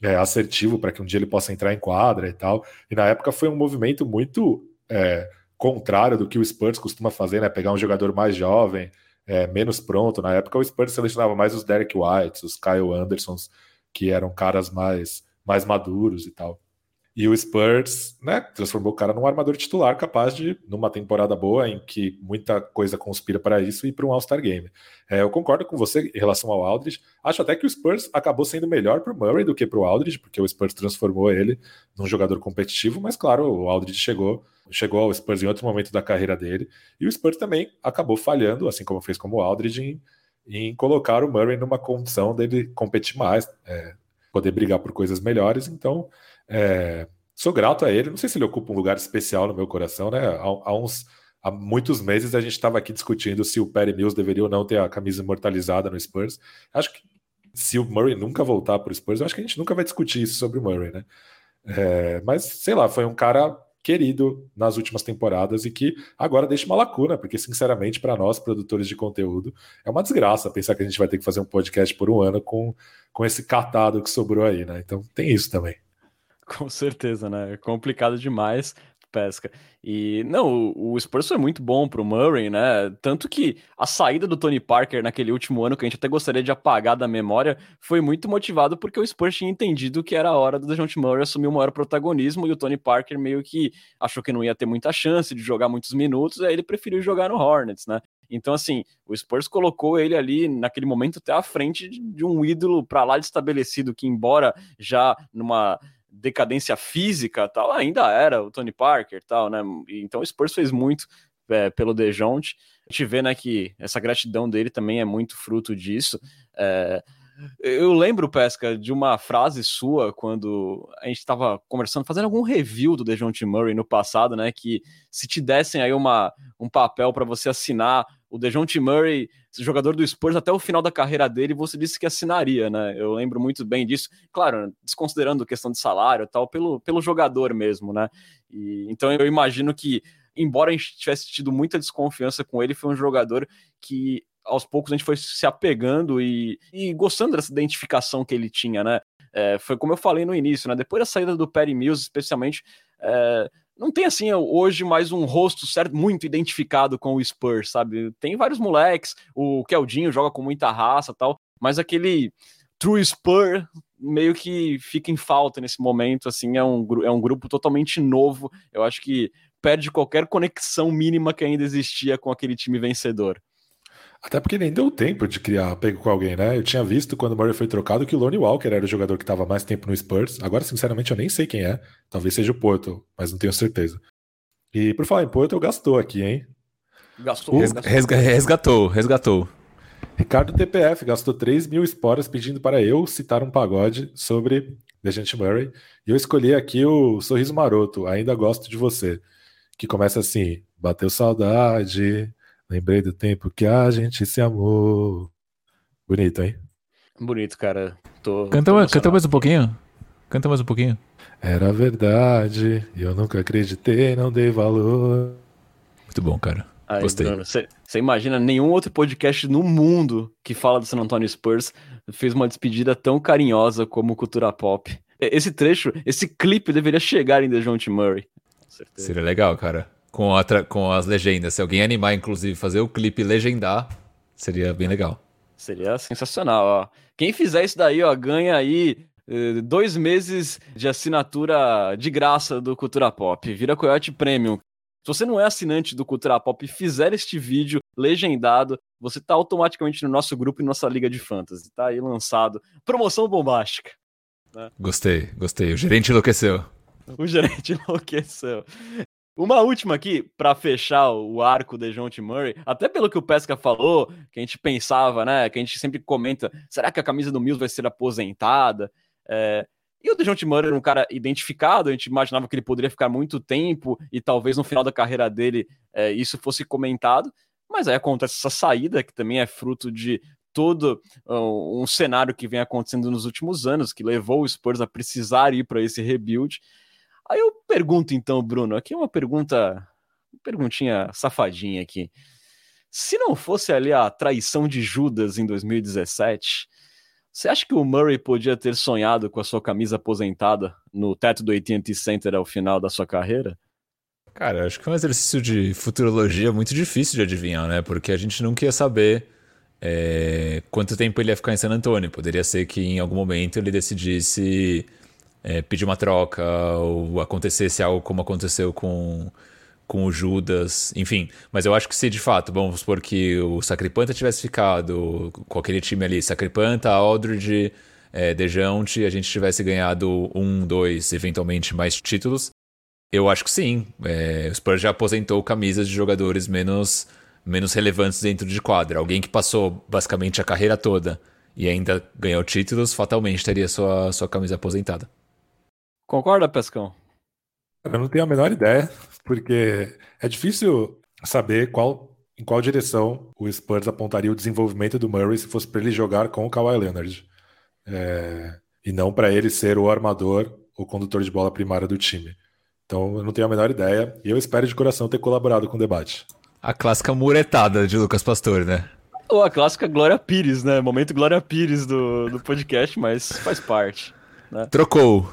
é, assertivo para que um dia ele possa entrar em quadra e tal. E na época foi um movimento muito é, contrário do que o Spurs costuma fazer, né? Pegar um jogador mais jovem, é, menos pronto. Na época o Spurs selecionava mais os Derek Whites, os Kyle Andersons, que eram caras mais, mais maduros e tal. E o Spurs, né, transformou o cara num armador titular capaz de, numa temporada boa, em que muita coisa conspira para isso, ir para um All-Star Game. É, eu concordo com você em relação ao Aldridge. Acho até que o Spurs acabou sendo melhor para o Murray do que para o Aldridge, porque o Spurs transformou ele num jogador competitivo, mas claro, o Aldridge chegou, chegou ao Spurs em outro momento da carreira dele, e o Spurs também acabou falhando, assim como fez como o Aldridge, em, em colocar o Murray numa condição dele competir mais, é, poder brigar por coisas melhores, então é, sou grato a ele. Não sei se ele ocupa um lugar especial no meu coração, né? Há, há uns há muitos meses a gente estava aqui discutindo se o Perry Mills deveria ou não ter a camisa imortalizada no Spurs. Acho que se o Murray nunca voltar para o Spurs, eu acho que a gente nunca vai discutir isso sobre o Murray, né? É, mas sei lá, foi um cara querido nas últimas temporadas e que agora deixa uma lacuna, porque sinceramente para nós produtores de conteúdo é uma desgraça pensar que a gente vai ter que fazer um podcast por um ano com, com esse catado que sobrou aí, né? Então tem isso também. Com certeza, né? É complicado demais pesca. E não, o, o Spurs foi muito bom pro Murray, né? Tanto que a saída do Tony Parker naquele último ano, que a gente até gostaria de apagar da memória, foi muito motivado porque o Spurs tinha entendido que era a hora do DeJounte Murray assumir o maior protagonismo e o Tony Parker meio que achou que não ia ter muita chance de jogar muitos minutos, aí ele preferiu jogar no Hornets, né? Então, assim, o Spurs colocou ele ali, naquele momento, até à frente de um ídolo para lá de estabelecido, que, embora já numa decadência física tal, ainda era o Tony Parker tal, né? Então o Spurs fez muito é, pelo DeJounte. A gente vê, né, que essa gratidão dele também é muito fruto disso. É, eu lembro, Pesca, de uma frase sua quando a gente estava conversando, fazendo algum review do DeJounte Murray no passado, né? Que se te dessem aí uma, um papel para você assinar o DeJounte Murray, jogador do Spurs até o final da carreira dele, você disse que assinaria, né? Eu lembro muito bem disso. Claro, desconsiderando a questão de salário e tal, pelo, pelo jogador mesmo, né? E, então eu imagino que, embora a gente tivesse tido muita desconfiança com ele, foi um jogador que aos poucos a gente foi se apegando e, e gostando dessa identificação que ele tinha, né? É, foi como eu falei no início, né? Depois da saída do Perry Mills, especialmente, é, não tem assim hoje mais um rosto certo muito identificado com o Spurs, sabe? Tem vários moleques, o Keldinho joga com muita raça, tal, mas aquele true Spur meio que fica em falta nesse momento, assim, é um, é um grupo totalmente novo. Eu acho que perde qualquer conexão mínima que ainda existia com aquele time vencedor. Até porque nem deu tempo de criar apego com alguém, né? Eu tinha visto quando o Murray foi trocado que o Lonnie Walker era o jogador que estava mais tempo no Spurs. Agora, sinceramente, eu nem sei quem é. Talvez seja o Porto, mas não tenho certeza. E por falar em Porto, eu gastou aqui, hein? Gastou, resgatou. resgatou, resgatou. Ricardo TPF gastou 3 mil esporas pedindo para eu citar um pagode sobre Dejante Murray. E eu escolhi aqui o Sorriso Maroto, Ainda Gosto de Você, que começa assim: Bateu saudade, Lembrei do tempo que a gente se amou. Bonito, hein? Bonito, cara. Tô, canta, tô canta mais um pouquinho. Canta mais um pouquinho. Era verdade, eu nunca acreditei, não dei valor. Muito bom, cara. Aí, Gostei. Você imagina nenhum outro podcast no mundo que fala do San Antonio Spurs fez uma despedida tão carinhosa como Cultura Pop. Esse trecho, esse clipe deveria chegar em The John T. Murray. Seria legal, cara com, a, com as legendas. Se alguém animar, inclusive, fazer o clipe legendar, seria bem legal. Seria sensacional, ó. Quem fizer isso daí, ó, ganha aí eh, dois meses de assinatura de graça do Cultura Pop. Vira Coyote Premium. Se você não é assinante do Cultura Pop e fizer este vídeo legendado, você está automaticamente no nosso grupo e nossa liga de fantasy. Tá aí lançado. Promoção bombástica. Né? Gostei, gostei. O gerente enlouqueceu. O gerente enlouqueceu. Uma última aqui, para fechar o arco de John T. Murray, até pelo que o Pesca falou, que a gente pensava, né, que a gente sempre comenta, será que a camisa do Mills vai ser aposentada? É, E o DeJounte Murray era um cara identificado, a gente imaginava que ele poderia ficar muito tempo e talvez no final da carreira dele é, isso fosse comentado, mas aí acontece essa saída, que também é fruto de todo uh, um cenário que vem acontecendo nos últimos anos, que levou o Spurs a precisar ir para esse rebuild. Aí eu pergunto então, Bruno, aqui é uma pergunta, uma perguntinha safadinha aqui. Se não fosse ali a traição de Judas em 2017, você acha que o Murray podia ter sonhado com a sua camisa aposentada no teto do AT&T Center ao final da sua carreira? Cara, acho que é um exercício de futurologia muito difícil de adivinhar, né? Porque a gente nunca ia saber é, quanto tempo ele ia ficar em San Antonio. Poderia ser que em algum momento ele decidisse é, pedir uma troca ou acontecesse algo como aconteceu com, com o Judas, enfim. Mas eu acho que se de fato, vamos supor que o Sacripanta tivesse ficado com aquele time ali, Sacripanta, Aldridge, é, Dejounte, a gente tivesse ganhado um, dois, eventualmente mais títulos, eu acho que sim. É, o Spurs já aposentou camisas de jogadores menos, menos relevantes dentro de quadra. Alguém que passou basicamente a carreira toda e ainda ganhou títulos, fatalmente teria sua, sua camisa aposentada. Concorda, Pescão? Eu não tenho a menor ideia, porque é difícil saber qual, em qual direção o Spurs apontaria o desenvolvimento do Murray se fosse para ele jogar com o Kawhi Leonard. É, e não para ele ser o armador, o condutor de bola primário do time. Então eu não tenho a menor ideia e eu espero de coração ter colaborado com o debate. A clássica muretada de Lucas Pastor, né? Ou a clássica Glória Pires, né? Momento Glória Pires do, do podcast, mas faz parte. Né? Trocou.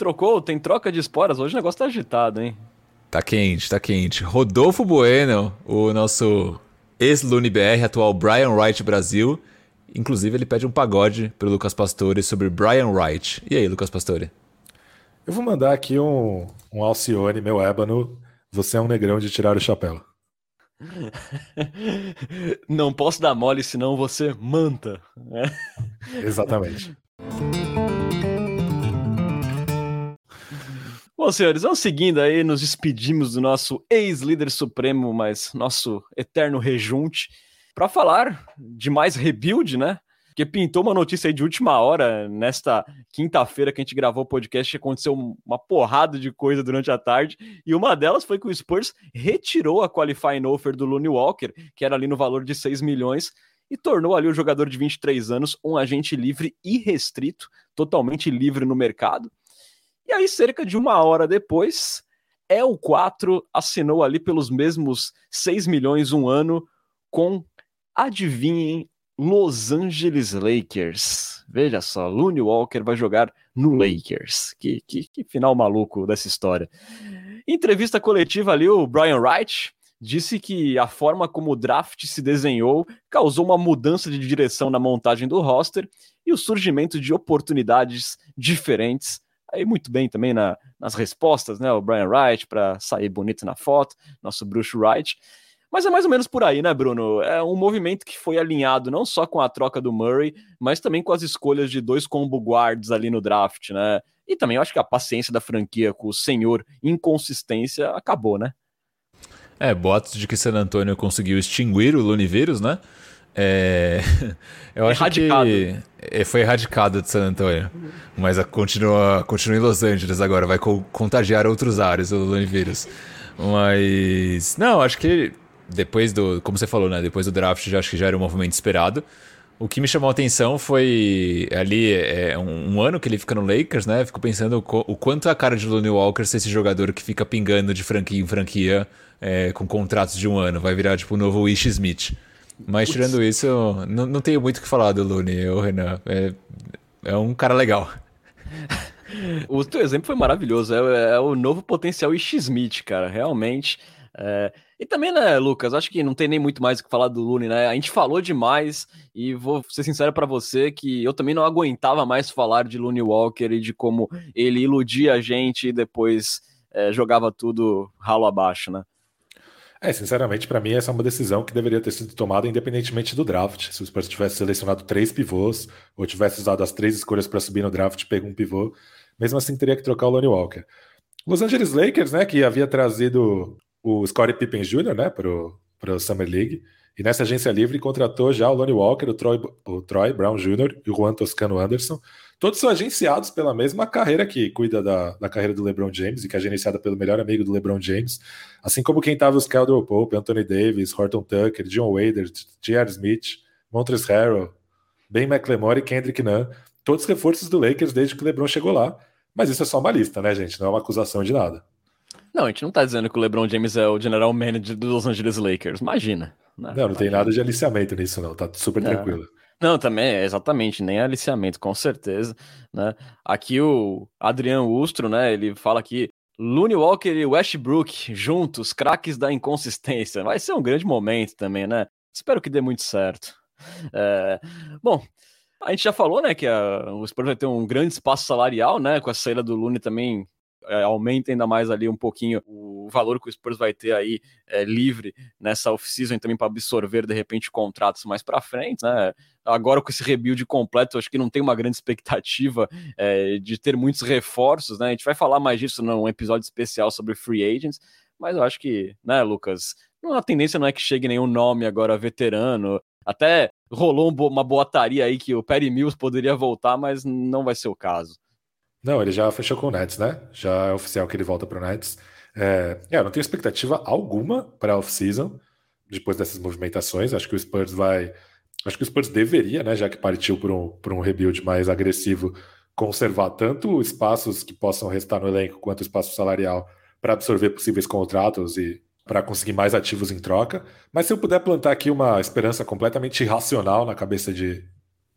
Trocou? Tem troca de esporas? Hoje o negócio tá agitado, hein? Tá quente, tá quente. Rodolfo Bueno, o nosso ex-LuniBR, atual Brian Wright Brasil. Inclusive, ele pede um pagode pro Lucas Pastore sobre Brian Wright. E aí, Lucas Pastore? Eu vou mandar aqui um, um Alcione, meu ébano. Você é um negrão de tirar o chapéu. Não posso dar mole, senão você manta. Né? Exatamente. Bom, senhores, vamos seguindo aí, nos despedimos do nosso ex-líder supremo, mas nosso eterno rejunte, para falar de mais rebuild, né? Porque pintou uma notícia aí de última hora, nesta quinta-feira que a gente gravou o podcast, aconteceu uma porrada de coisa durante a tarde, e uma delas foi que o Spurs retirou a qualifying offer do Looney Walker, que era ali no valor de 6 milhões, e tornou ali o jogador de 23 anos um agente livre e restrito, totalmente livre no mercado. E aí, cerca de uma hora depois, El 4 assinou ali pelos mesmos 6 milhões um ano com, adivinhem, Los Angeles Lakers. Veja só, Looney Walker vai jogar no Lakers. Que, que, que final maluco dessa história. Em entrevista coletiva ali, o Brian Wright disse que a forma como o draft se desenhou causou uma mudança de direção na montagem do roster e o surgimento de oportunidades diferentes aí muito bem também na, nas respostas, né? O Brian Wright para sair bonito na foto, nosso Bruce Wright. Mas é mais ou menos por aí, né, Bruno? É um movimento que foi alinhado não só com a troca do Murray, mas também com as escolhas de dois combo guards ali no draft, né? E também eu acho que a paciência da franquia com o senhor inconsistência acabou, né? É, boatos de que San Antonio conseguiu extinguir o Lunivírus, né? É... Eu acho erradicado. que é, foi erradicado de San Antonio, mas continua, continua em Los Angeles agora, vai contagiar outros áreas o Lone Vírus. Mas não, acho que depois do, como você falou, né, depois do draft já acho que já era um movimento esperado. O que me chamou a atenção foi ali é, um, um, ano que ele fica no Lakers, né? Fico pensando o, o quanto é a cara de Lonnie Walker ser esse jogador que fica pingando de franquia em franquia é, com contratos de um ano. Vai virar tipo o novo Ish Smith. Mas tirando isso, não, não tenho muito o que falar do Looney, o Renan. É, é um cara legal. o teu exemplo foi maravilhoso. É, é o novo potencial X-Smith, cara. Realmente. É... E também, né, Lucas, acho que não tem nem muito mais o que falar do Looney, né? A gente falou demais e vou ser sincero para você que eu também não aguentava mais falar de Looney Walker e de como ele iludia a gente e depois é, jogava tudo ralo abaixo, né? É, sinceramente, para mim, essa é uma decisão que deveria ter sido tomada independentemente do draft. Se o Spurs tivesse selecionado três pivôs, ou tivesse usado as três escolhas para subir no draft, pegou um pivô, mesmo assim teria que trocar o Lonnie Walker. Los Angeles Lakers, né, que havia trazido o Scottie Pippen Jr., né, para o Summer League, E nessa agência livre contratou já o Lonnie Walker, o Troy, o Troy Brown Jr. e o Juan Toscano Anderson. Todos são agenciados pela mesma carreira que cuida da, da carreira do LeBron James e que é gerenciada pelo melhor amigo do LeBron James. Assim como quem estava os Caldwell Pope, Anthony Davis, Horton Tucker, John Wader, J.R. Smith, Montrezl Harrell, Ben McLemore e Kendrick Nunn. Todos reforços do Lakers desde que o LeBron chegou lá. Mas isso é só uma lista, né, gente? Não é uma acusação de nada. Não, a gente não tá dizendo que o LeBron James é o general manager dos Los Angeles Lakers. Imagina. Né? Não, não tem nada de aliciamento nisso, não. Tá super não. tranquilo. Não, também, é exatamente, nem aliciamento, com certeza, né? Aqui o Adriano Ustro, né, ele fala aqui, Looney Walker e Westbrook juntos, craques da inconsistência. Vai ser um grande momento também, né? Espero que dê muito certo. É... Bom, a gente já falou, né, que a, o Spurs vai ter um grande espaço salarial, né, com a saída do Looney também é, aumenta ainda mais ali um pouquinho o valor que o Spurs vai ter aí é, livre nessa off-season também para absorver de repente contratos mais para frente, né? Agora com esse rebuild completo, acho que não tem uma grande expectativa é, de ter muitos reforços, né? A gente vai falar mais disso num episódio especial sobre free agents, mas eu acho que, né, Lucas, a tendência não é que chegue nenhum nome agora veterano. Até rolou uma boataria aí que o Perry Mills poderia voltar, mas não vai ser o caso. Não, ele já fechou com o Nets, né? Já é oficial que ele volta para o Nets. É, é, eu não tenho expectativa alguma para a off-season depois dessas movimentações. Acho que o Spurs vai. Acho que o Spurs deveria, né? Já que partiu por um, por um rebuild mais agressivo, conservar tanto espaços que possam restar no elenco quanto espaço salarial para absorver possíveis contratos e para conseguir mais ativos em troca. Mas se eu puder plantar aqui uma esperança completamente irracional na cabeça de,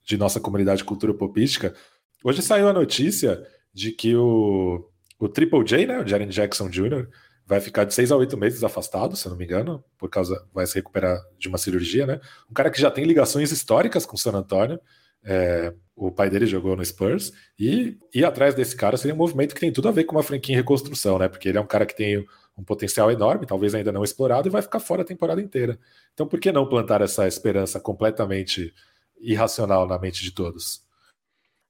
de nossa comunidade cultura popística, hoje saiu a notícia de que o, o Triple J, né, o Jaren Jackson Jr., vai ficar de seis a oito meses afastado, se não me engano, por causa vai se recuperar de uma cirurgia, né? Um cara que já tem ligações históricas com o San Antonio. É, o pai dele jogou no Spurs e ir atrás desse cara seria um movimento que tem tudo a ver com uma franquia em reconstrução, né? Porque ele é um cara que tem um potencial enorme, talvez ainda não explorado, e vai ficar fora a temporada inteira. Então, por que não plantar essa esperança completamente irracional na mente de todos?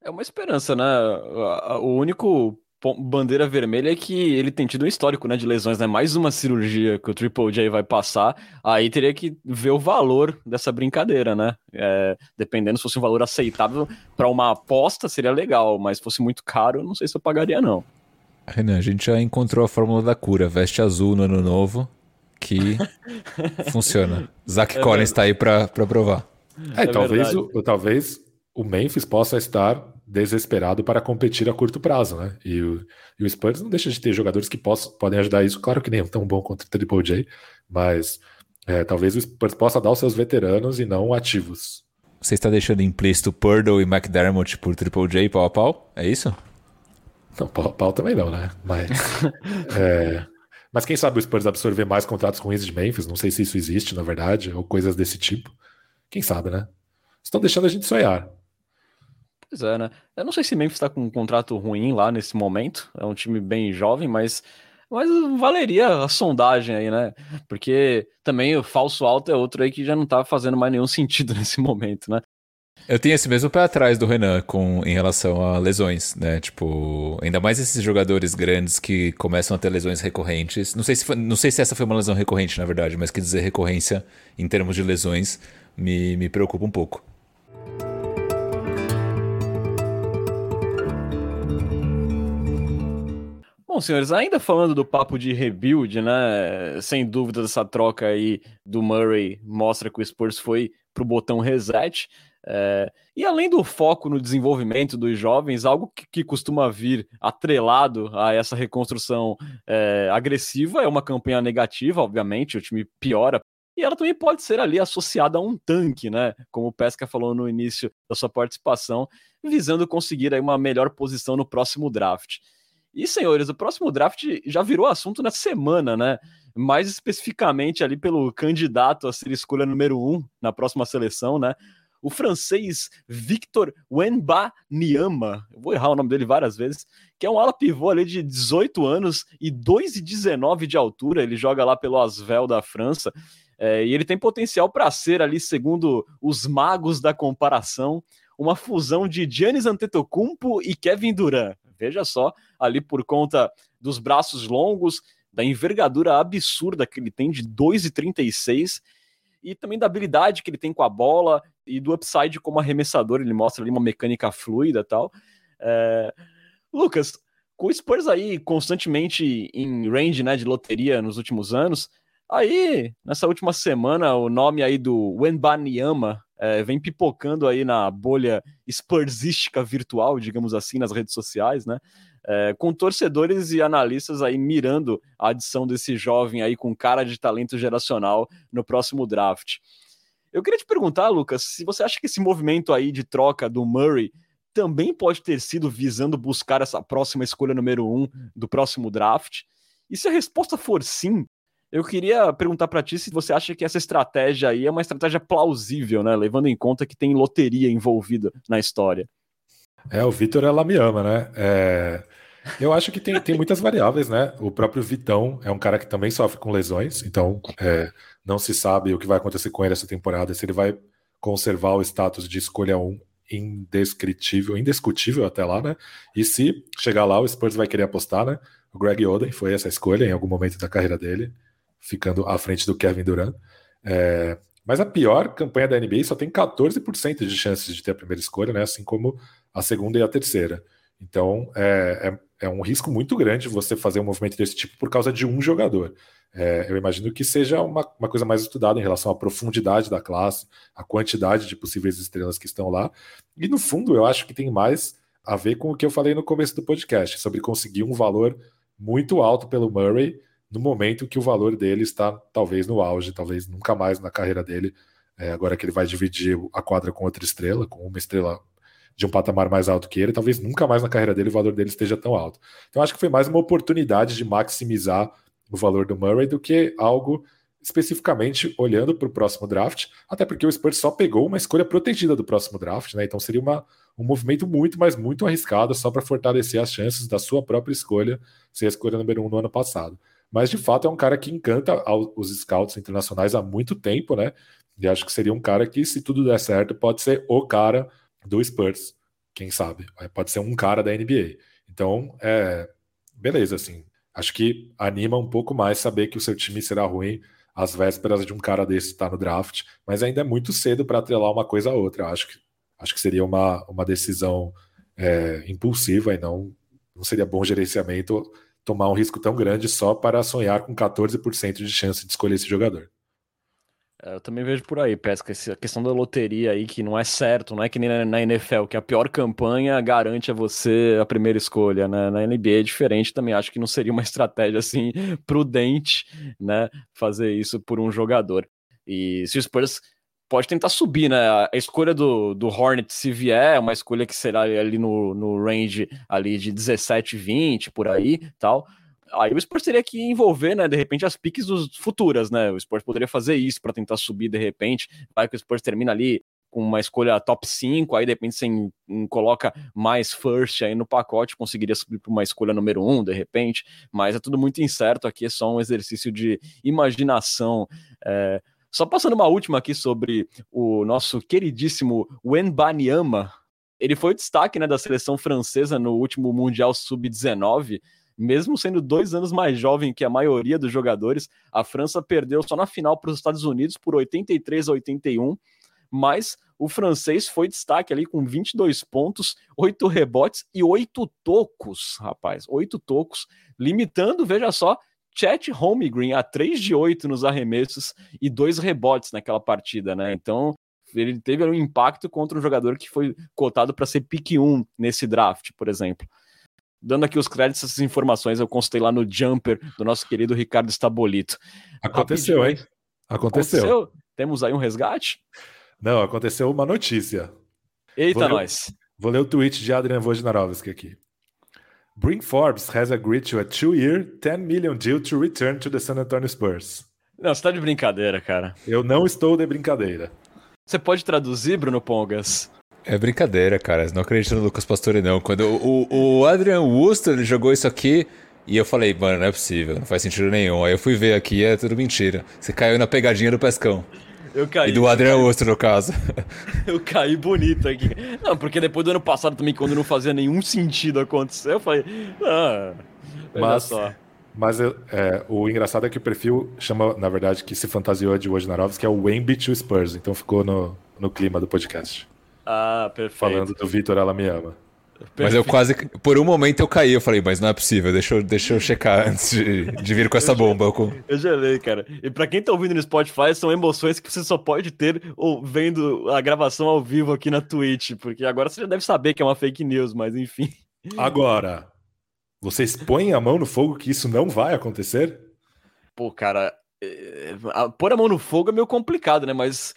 É uma esperança, né? O único bandeira vermelha é que ele tem tido um histórico né, de lesões, né? Mais uma cirurgia que o Triple J vai passar, aí teria que ver o valor dessa brincadeira, né? É, dependendo se fosse um valor aceitável para uma aposta, seria legal, mas se fosse muito caro, não sei se eu pagaria, não. Renan, a gente já encontrou a fórmula da cura, veste azul no ano novo, que funciona. Zach é Collins está aí para provar. É, é talvez, o, talvez o Memphis possa estar desesperado para competir a curto prazo, né? E o, e o Spurs não deixa de ter jogadores que possam, podem ajudar isso. Claro que nem tão bom quanto o Triple J, mas é, talvez o Spurs possa dar os seus veteranos e não ativos. Você está deixando implícito Purdle e McDermott por Triple J pau a pau? É isso? Não, pau a pau também não, né? Mas, é, mas quem sabe o Spurs absorver mais contratos ruins de Memphis? Não sei se isso existe, na verdade, ou coisas desse tipo. Quem sabe, né? Estão deixando a gente sonhar. Pois é, né? Eu não sei se Memphis está com um contrato ruim lá nesse momento. É um time bem jovem, mas, mas valeria a sondagem aí, né? Porque também o falso alto é outro aí que já não tá fazendo mais nenhum sentido nesse momento, né? Eu tenho esse mesmo pé atrás do Renan com, em relação a lesões, né? Tipo, ainda mais esses jogadores grandes que começam a ter lesões recorrentes. Não sei se, foi, não sei se essa foi uma lesão recorrente, na verdade, mas quer dizer recorrência em termos de lesões me, me preocupa um pouco. Bom, senhores, ainda falando do papo de rebuild, né? Sem dúvida, essa troca aí do Murray mostra que o Spurs foi pro botão reset. É, e além do foco no desenvolvimento dos jovens, algo que, que costuma vir atrelado a essa reconstrução é, agressiva é uma campanha negativa, obviamente, o time piora. E ela também pode ser ali associada a um tanque, né? Como o Pesca falou no início da sua participação, visando conseguir aí uma melhor posição no próximo draft. E, senhores, o próximo draft já virou assunto nessa semana, né? Mais especificamente ali pelo candidato a ser escolha número um na próxima seleção, né? O francês Victor Wembanyama, eu vou errar o nome dele várias vezes, que é um ala pivô ali de 18 anos e 2,19 de altura, ele joga lá pelo Asvel da França, é, e ele tem potencial para ser ali, segundo os magos da comparação, uma fusão de Giannis Antetokounmpo e Kevin Durant. Veja só, ali por conta dos braços longos, da envergadura absurda que ele tem de 2,36 e também da habilidade que ele tem com a bola e do upside como arremessador. Ele mostra ali uma mecânica fluida e tal. É... Lucas, com o Spurs aí constantemente em range né, de loteria nos últimos anos, aí nessa última semana o nome aí do Wenbanyama é, vem pipocando aí na bolha spursística virtual, digamos assim, nas redes sociais, né? É, com torcedores e analistas aí mirando a adição desse jovem aí com cara de talento geracional no próximo draft. Eu queria te perguntar, Lucas, se você acha que esse movimento aí de troca do Murray também pode ter sido visando buscar essa próxima escolha número um do próximo draft? E se a resposta for sim, eu queria perguntar para ti se você acha que essa estratégia aí é uma estratégia plausível, né? Levando em conta que tem loteria envolvida na história. É, o Vitor ela me ama, né? É... Eu acho que tem, tem muitas variáveis, né? O próprio Vitão é um cara que também sofre com lesões, então é, não se sabe o que vai acontecer com ele essa temporada, se ele vai conservar o status de escolha 1 indescritível, indiscutível até lá, né? E se chegar lá, o Spurs vai querer apostar, né? O Greg Oden foi essa escolha em algum momento da carreira dele, ficando à frente do Kevin Durant. É, mas a pior campanha da NBA só tem 14% de chances de ter a primeira escolha, né? Assim como a segunda e a terceira. Então é, é, é um risco muito grande você fazer um movimento desse tipo por causa de um jogador. É, eu imagino que seja uma, uma coisa mais estudada em relação à profundidade da classe, a quantidade de possíveis estrelas que estão lá. E no fundo, eu acho que tem mais a ver com o que eu falei no começo do podcast, sobre conseguir um valor muito alto pelo Murray no momento que o valor dele está talvez no auge, talvez nunca mais na carreira dele, é, agora que ele vai dividir a quadra com outra estrela, com uma estrela de um patamar mais alto que ele, talvez nunca mais na carreira dele o valor dele esteja tão alto. Então acho que foi mais uma oportunidade de maximizar o valor do Murray do que algo especificamente olhando para o próximo draft, até porque o Spurs só pegou uma escolha protegida do próximo draft, né? Então seria uma, um movimento muito, mas muito arriscado só para fortalecer as chances da sua própria escolha ser a escolha número um no ano passado. Mas de fato é um cara que encanta os scouts internacionais há muito tempo, né? E acho que seria um cara que, se tudo der certo, pode ser o cara do Spurs. Quem sabe? Pode ser um cara da NBA. Então, é, beleza, assim. Acho que anima um pouco mais saber que o seu time será ruim às vésperas de um cara desse estar no draft, mas ainda é muito cedo para atrelar uma coisa a outra. Acho que, acho que seria uma, uma decisão é, impulsiva e não, não seria bom gerenciamento tomar um risco tão grande só para sonhar com 14% de chance de escolher esse jogador. É, eu também vejo por aí, Pesca, a questão da loteria aí, que não é certo, não é que nem na NFL, que a pior campanha garante a você a primeira escolha, né? Na NBA é diferente, também acho que não seria uma estratégia, assim, prudente, né, fazer isso por um jogador. E se o Spurs pode tentar subir, né? A escolha do, do Hornet, se vier, é uma escolha que será ali no, no range ali de 17, 20, por aí, tal aí o Spurs teria que envolver, né, de repente, as piques dos futuras, né? O Spurs poderia fazer isso para tentar subir de repente. Vai que o Spurs termina ali com uma escolha top 5, aí de repente você em, em, coloca mais first aí no pacote, conseguiria subir para uma escolha número 1, um, de repente, mas é tudo muito incerto aqui, é só um exercício de imaginação. É... Só passando uma última aqui sobre o nosso queridíssimo Wenbanyama, ele foi o destaque né, da seleção francesa no último Mundial Sub-19, mesmo sendo dois anos mais jovem que a maioria dos jogadores, a França perdeu só na final para os Estados Unidos por 83 a 81, mas o francês foi destaque ali com 22 pontos, 8 rebotes e 8 tocos, rapaz, 8 tocos, limitando, veja só, Chet Holmgren a 3 de 8 nos arremessos e dois rebotes naquela partida, né? Então, ele teve um impacto contra um jogador que foi cotado para ser pick 1 nesse draft, por exemplo dando aqui os créditos, essas informações eu consultei lá no Jumper do nosso querido Ricardo Stabolito. Aconteceu, Rapidinho, hein? Aconteceu. aconteceu. Temos aí um resgate? Não, aconteceu uma notícia. Eita, vou nós. Ler, vou ler o tweet de Adrian Wojnarowski aqui. Bring Forbes has agreed to a two-year, 10 million deal to return to the San Antonio Spurs. Não, você tá de brincadeira, cara. Eu não estou de brincadeira. Você pode traduzir, Bruno Pongas? É brincadeira, cara. Não acredito no Lucas Pastore, não. Quando o, o Adrian Worcester ele jogou isso aqui e eu falei, mano, não é possível, não faz sentido nenhum. Aí eu fui ver aqui é tudo mentira. Você caiu na pegadinha do Pescão. Eu caí. E do Adrian Worcester, no caso. Eu caí bonito aqui. Não, porque depois do ano passado também, quando não fazia nenhum sentido acontecer, eu falei, ah, mas, só. Mas é, o engraçado é que o perfil chama, na verdade, que se fantasiou de Wojnarowski, que é o Wemby to Spurs. Então ficou no, no clima do podcast. Ah, perfeito. Falando do Vitor Ela Me Ama. Perfeito. Mas eu quase. Por um momento eu caí, eu falei, mas não é possível, deixa eu, deixa eu checar antes de, de vir com essa bomba. Eu, eu gelei, cara. E pra quem tá ouvindo no Spotify, são emoções que você só pode ter ou vendo a gravação ao vivo aqui na Twitch, porque agora você já deve saber que é uma fake news, mas enfim. Agora, vocês põem a mão no fogo que isso não vai acontecer? Pô, cara, é, pôr a mão no fogo é meio complicado, né? Mas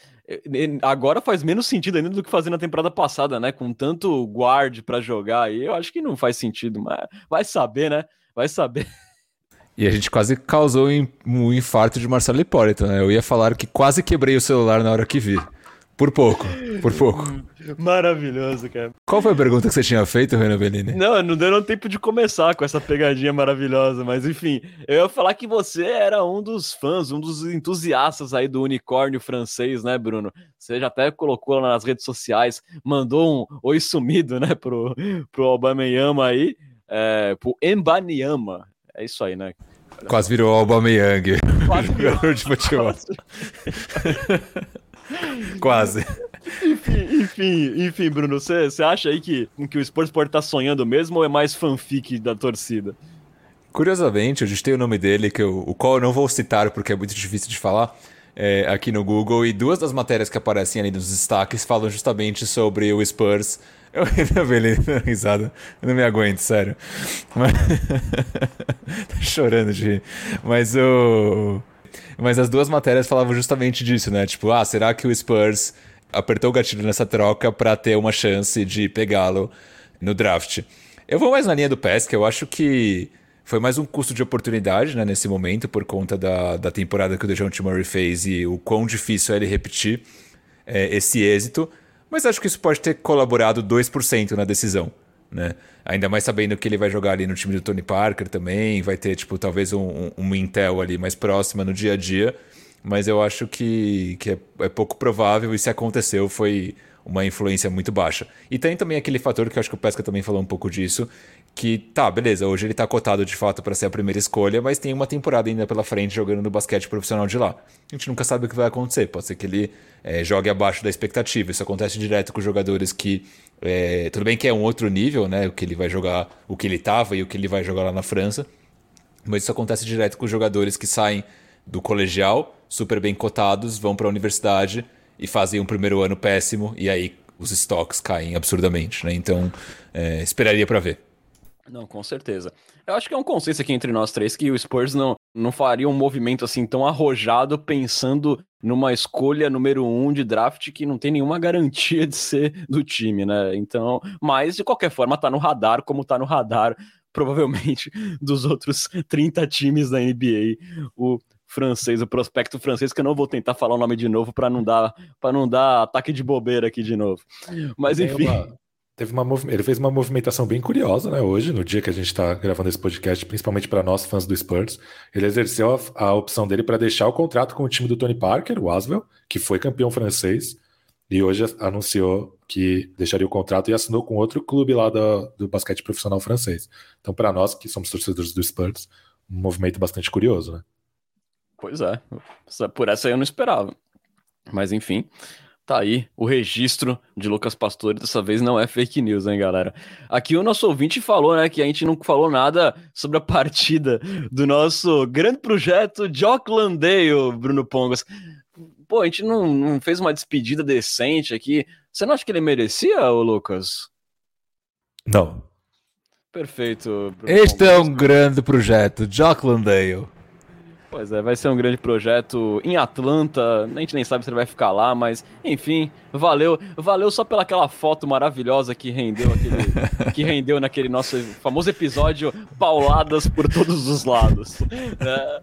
agora faz menos sentido ainda do que fazer na temporada passada, né? Com tanto guard para jogar aí, eu acho que não faz sentido, mas vai saber, né? Vai saber. E a gente quase causou um infarto de Marcelo Hipólito, né? Eu ia falar que quase quebrei o celular na hora que vi. Por pouco, por pouco. Maravilhoso, cara. Qual foi a pergunta que você tinha feito, Renan Bellini? Não, não deu tempo de começar com essa pegadinha maravilhosa, mas enfim, eu ia falar que você era um dos fãs, um dos entusiastas aí do unicórnio francês, né, Bruno? Você já até colocou lá nas redes sociais, mandou um oi sumido, né, pro, pro Aubameyama aí, é, pro Embanyama. É isso aí, né? Quase virou Aubameyang. Quase virou de futebol. Quase. enfim, enfim, enfim, Bruno, você acha aí que, que o Spurs pode estar tá sonhando mesmo ou é mais fanfic da torcida? Curiosamente, eu tem o nome dele, que eu, o qual eu não vou citar porque é muito difícil de falar, é, aqui no Google, e duas das matérias que aparecem ali nos destaques falam justamente sobre o Spurs. Eu ainda vi ele risada, eu não me aguento, sério. Mas... Tô chorando de rir. Mas o. Mas as duas matérias falavam justamente disso, né? Tipo, ah, será que o Spurs apertou o gatilho nessa troca para ter uma chance de pegá-lo no draft? Eu vou mais na linha do Pesca, eu acho que foi mais um custo de oportunidade né, nesse momento, por conta da, da temporada que o DeJounte Murray fez e o quão difícil é ele repetir é, esse êxito. Mas acho que isso pode ter colaborado 2% na decisão né? Ainda mais sabendo que ele vai jogar ali no time do Tony Parker também, vai ter, tipo, talvez um, um Intel ali mais próxima no dia a dia. Mas eu acho que, que é, é pouco provável e se aconteceu foi uma influência muito baixa. E tem também aquele fator que eu acho que o Pesca também falou um pouco disso, que tá, beleza, hoje ele tá cotado de fato para ser a primeira escolha, mas tem uma temporada ainda pela frente jogando no basquete profissional de lá. A gente nunca sabe o que vai acontecer, pode ser que ele é, jogue abaixo da expectativa. Isso acontece direto com jogadores que é, tudo bem que é um outro nível, né? O que ele vai jogar, o que ele tava e o que ele vai jogar lá na França. Mas isso acontece direto com jogadores que saem do colegial, super bem cotados, vão para a universidade e fazem um primeiro ano péssimo e aí os estoques caem absurdamente, né? Então, é, esperaria para ver. Não, com certeza. Eu acho que é um consenso aqui entre nós três que o Spurs não, não faria um movimento assim tão arrojado pensando numa escolha número um de draft que não tem nenhuma garantia de ser do time, né? Então, mas de qualquer forma tá no radar, como tá no radar provavelmente dos outros 30 times da NBA, o francês, o prospecto francês, que eu não vou tentar falar o nome de novo para não dar para não dar ataque de bobeira aqui de novo. Mas enfim. Uma Teve uma, ele fez uma movimentação bem curiosa, né? Hoje, no dia que a gente está gravando esse podcast, principalmente para nós, fãs do Spurs. Ele exerceu a, a opção dele para deixar o contrato com o time do Tony Parker, o Aswell, que foi campeão francês, e hoje anunciou que deixaria o contrato e assinou com outro clube lá do, do basquete profissional francês. Então, para nós, que somos torcedores do Spurs, um movimento bastante curioso, né? Pois é. Por essa eu não esperava. Mas, enfim. Tá aí o registro de Lucas Pastore, dessa vez não é fake news, hein, galera? Aqui o nosso ouvinte falou, né, que a gente não falou nada sobre a partida do nosso grande projeto de Bruno Pongos. Pô, a gente não, não fez uma despedida decente aqui. Você não acha que ele merecia, ô Lucas? Não. Perfeito. Bruno este Pongos. é um grande projeto, de. Pois é, vai ser um grande projeto em Atlanta. A gente nem sabe se ele vai ficar lá, mas enfim, valeu, valeu só pela aquela foto maravilhosa que rendeu aquele, que rendeu naquele nosso famoso episódio pauladas por todos os lados. É,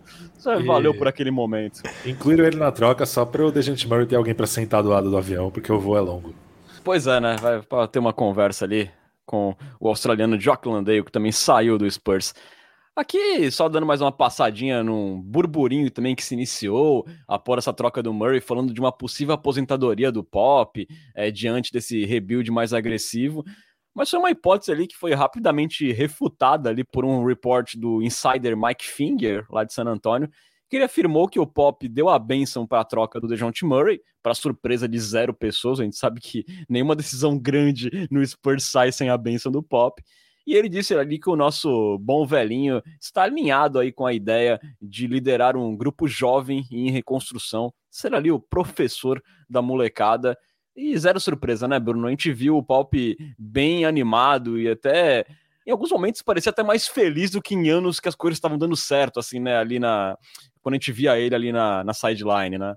e... Valeu por aquele momento. Incluíram ele na troca só para o Dejante Murray ter alguém para sentar do lado do avião, porque o voo é longo. Pois é, né? Vai ter uma conversa ali com o australiano Jock Landale, que também saiu do Spurs. Aqui, só dando mais uma passadinha num burburinho também que se iniciou após essa troca do Murray, falando de uma possível aposentadoria do Pop é, diante desse rebuild mais agressivo. mas foi uma hipótese ali que foi rapidamente refutada ali por um report do insider Mike Finger, lá de San Antonio, que ele afirmou que o Pop deu a benção para a troca do DeJounte Murray, para surpresa de zero pessoas, a gente sabe que nenhuma decisão grande no Spurs sai sem a benção do Pop, e ele disse ali que o nosso bom velhinho está alinhado aí com a ideia de liderar um grupo jovem em reconstrução, ser ali o professor da molecada, e zero surpresa, né, Bruno? A gente viu o Pop bem animado e até em alguns momentos parecia até mais feliz do que em anos que as coisas estavam dando certo, assim, né? Ali na, quando a gente via ele ali na, na sideline, né?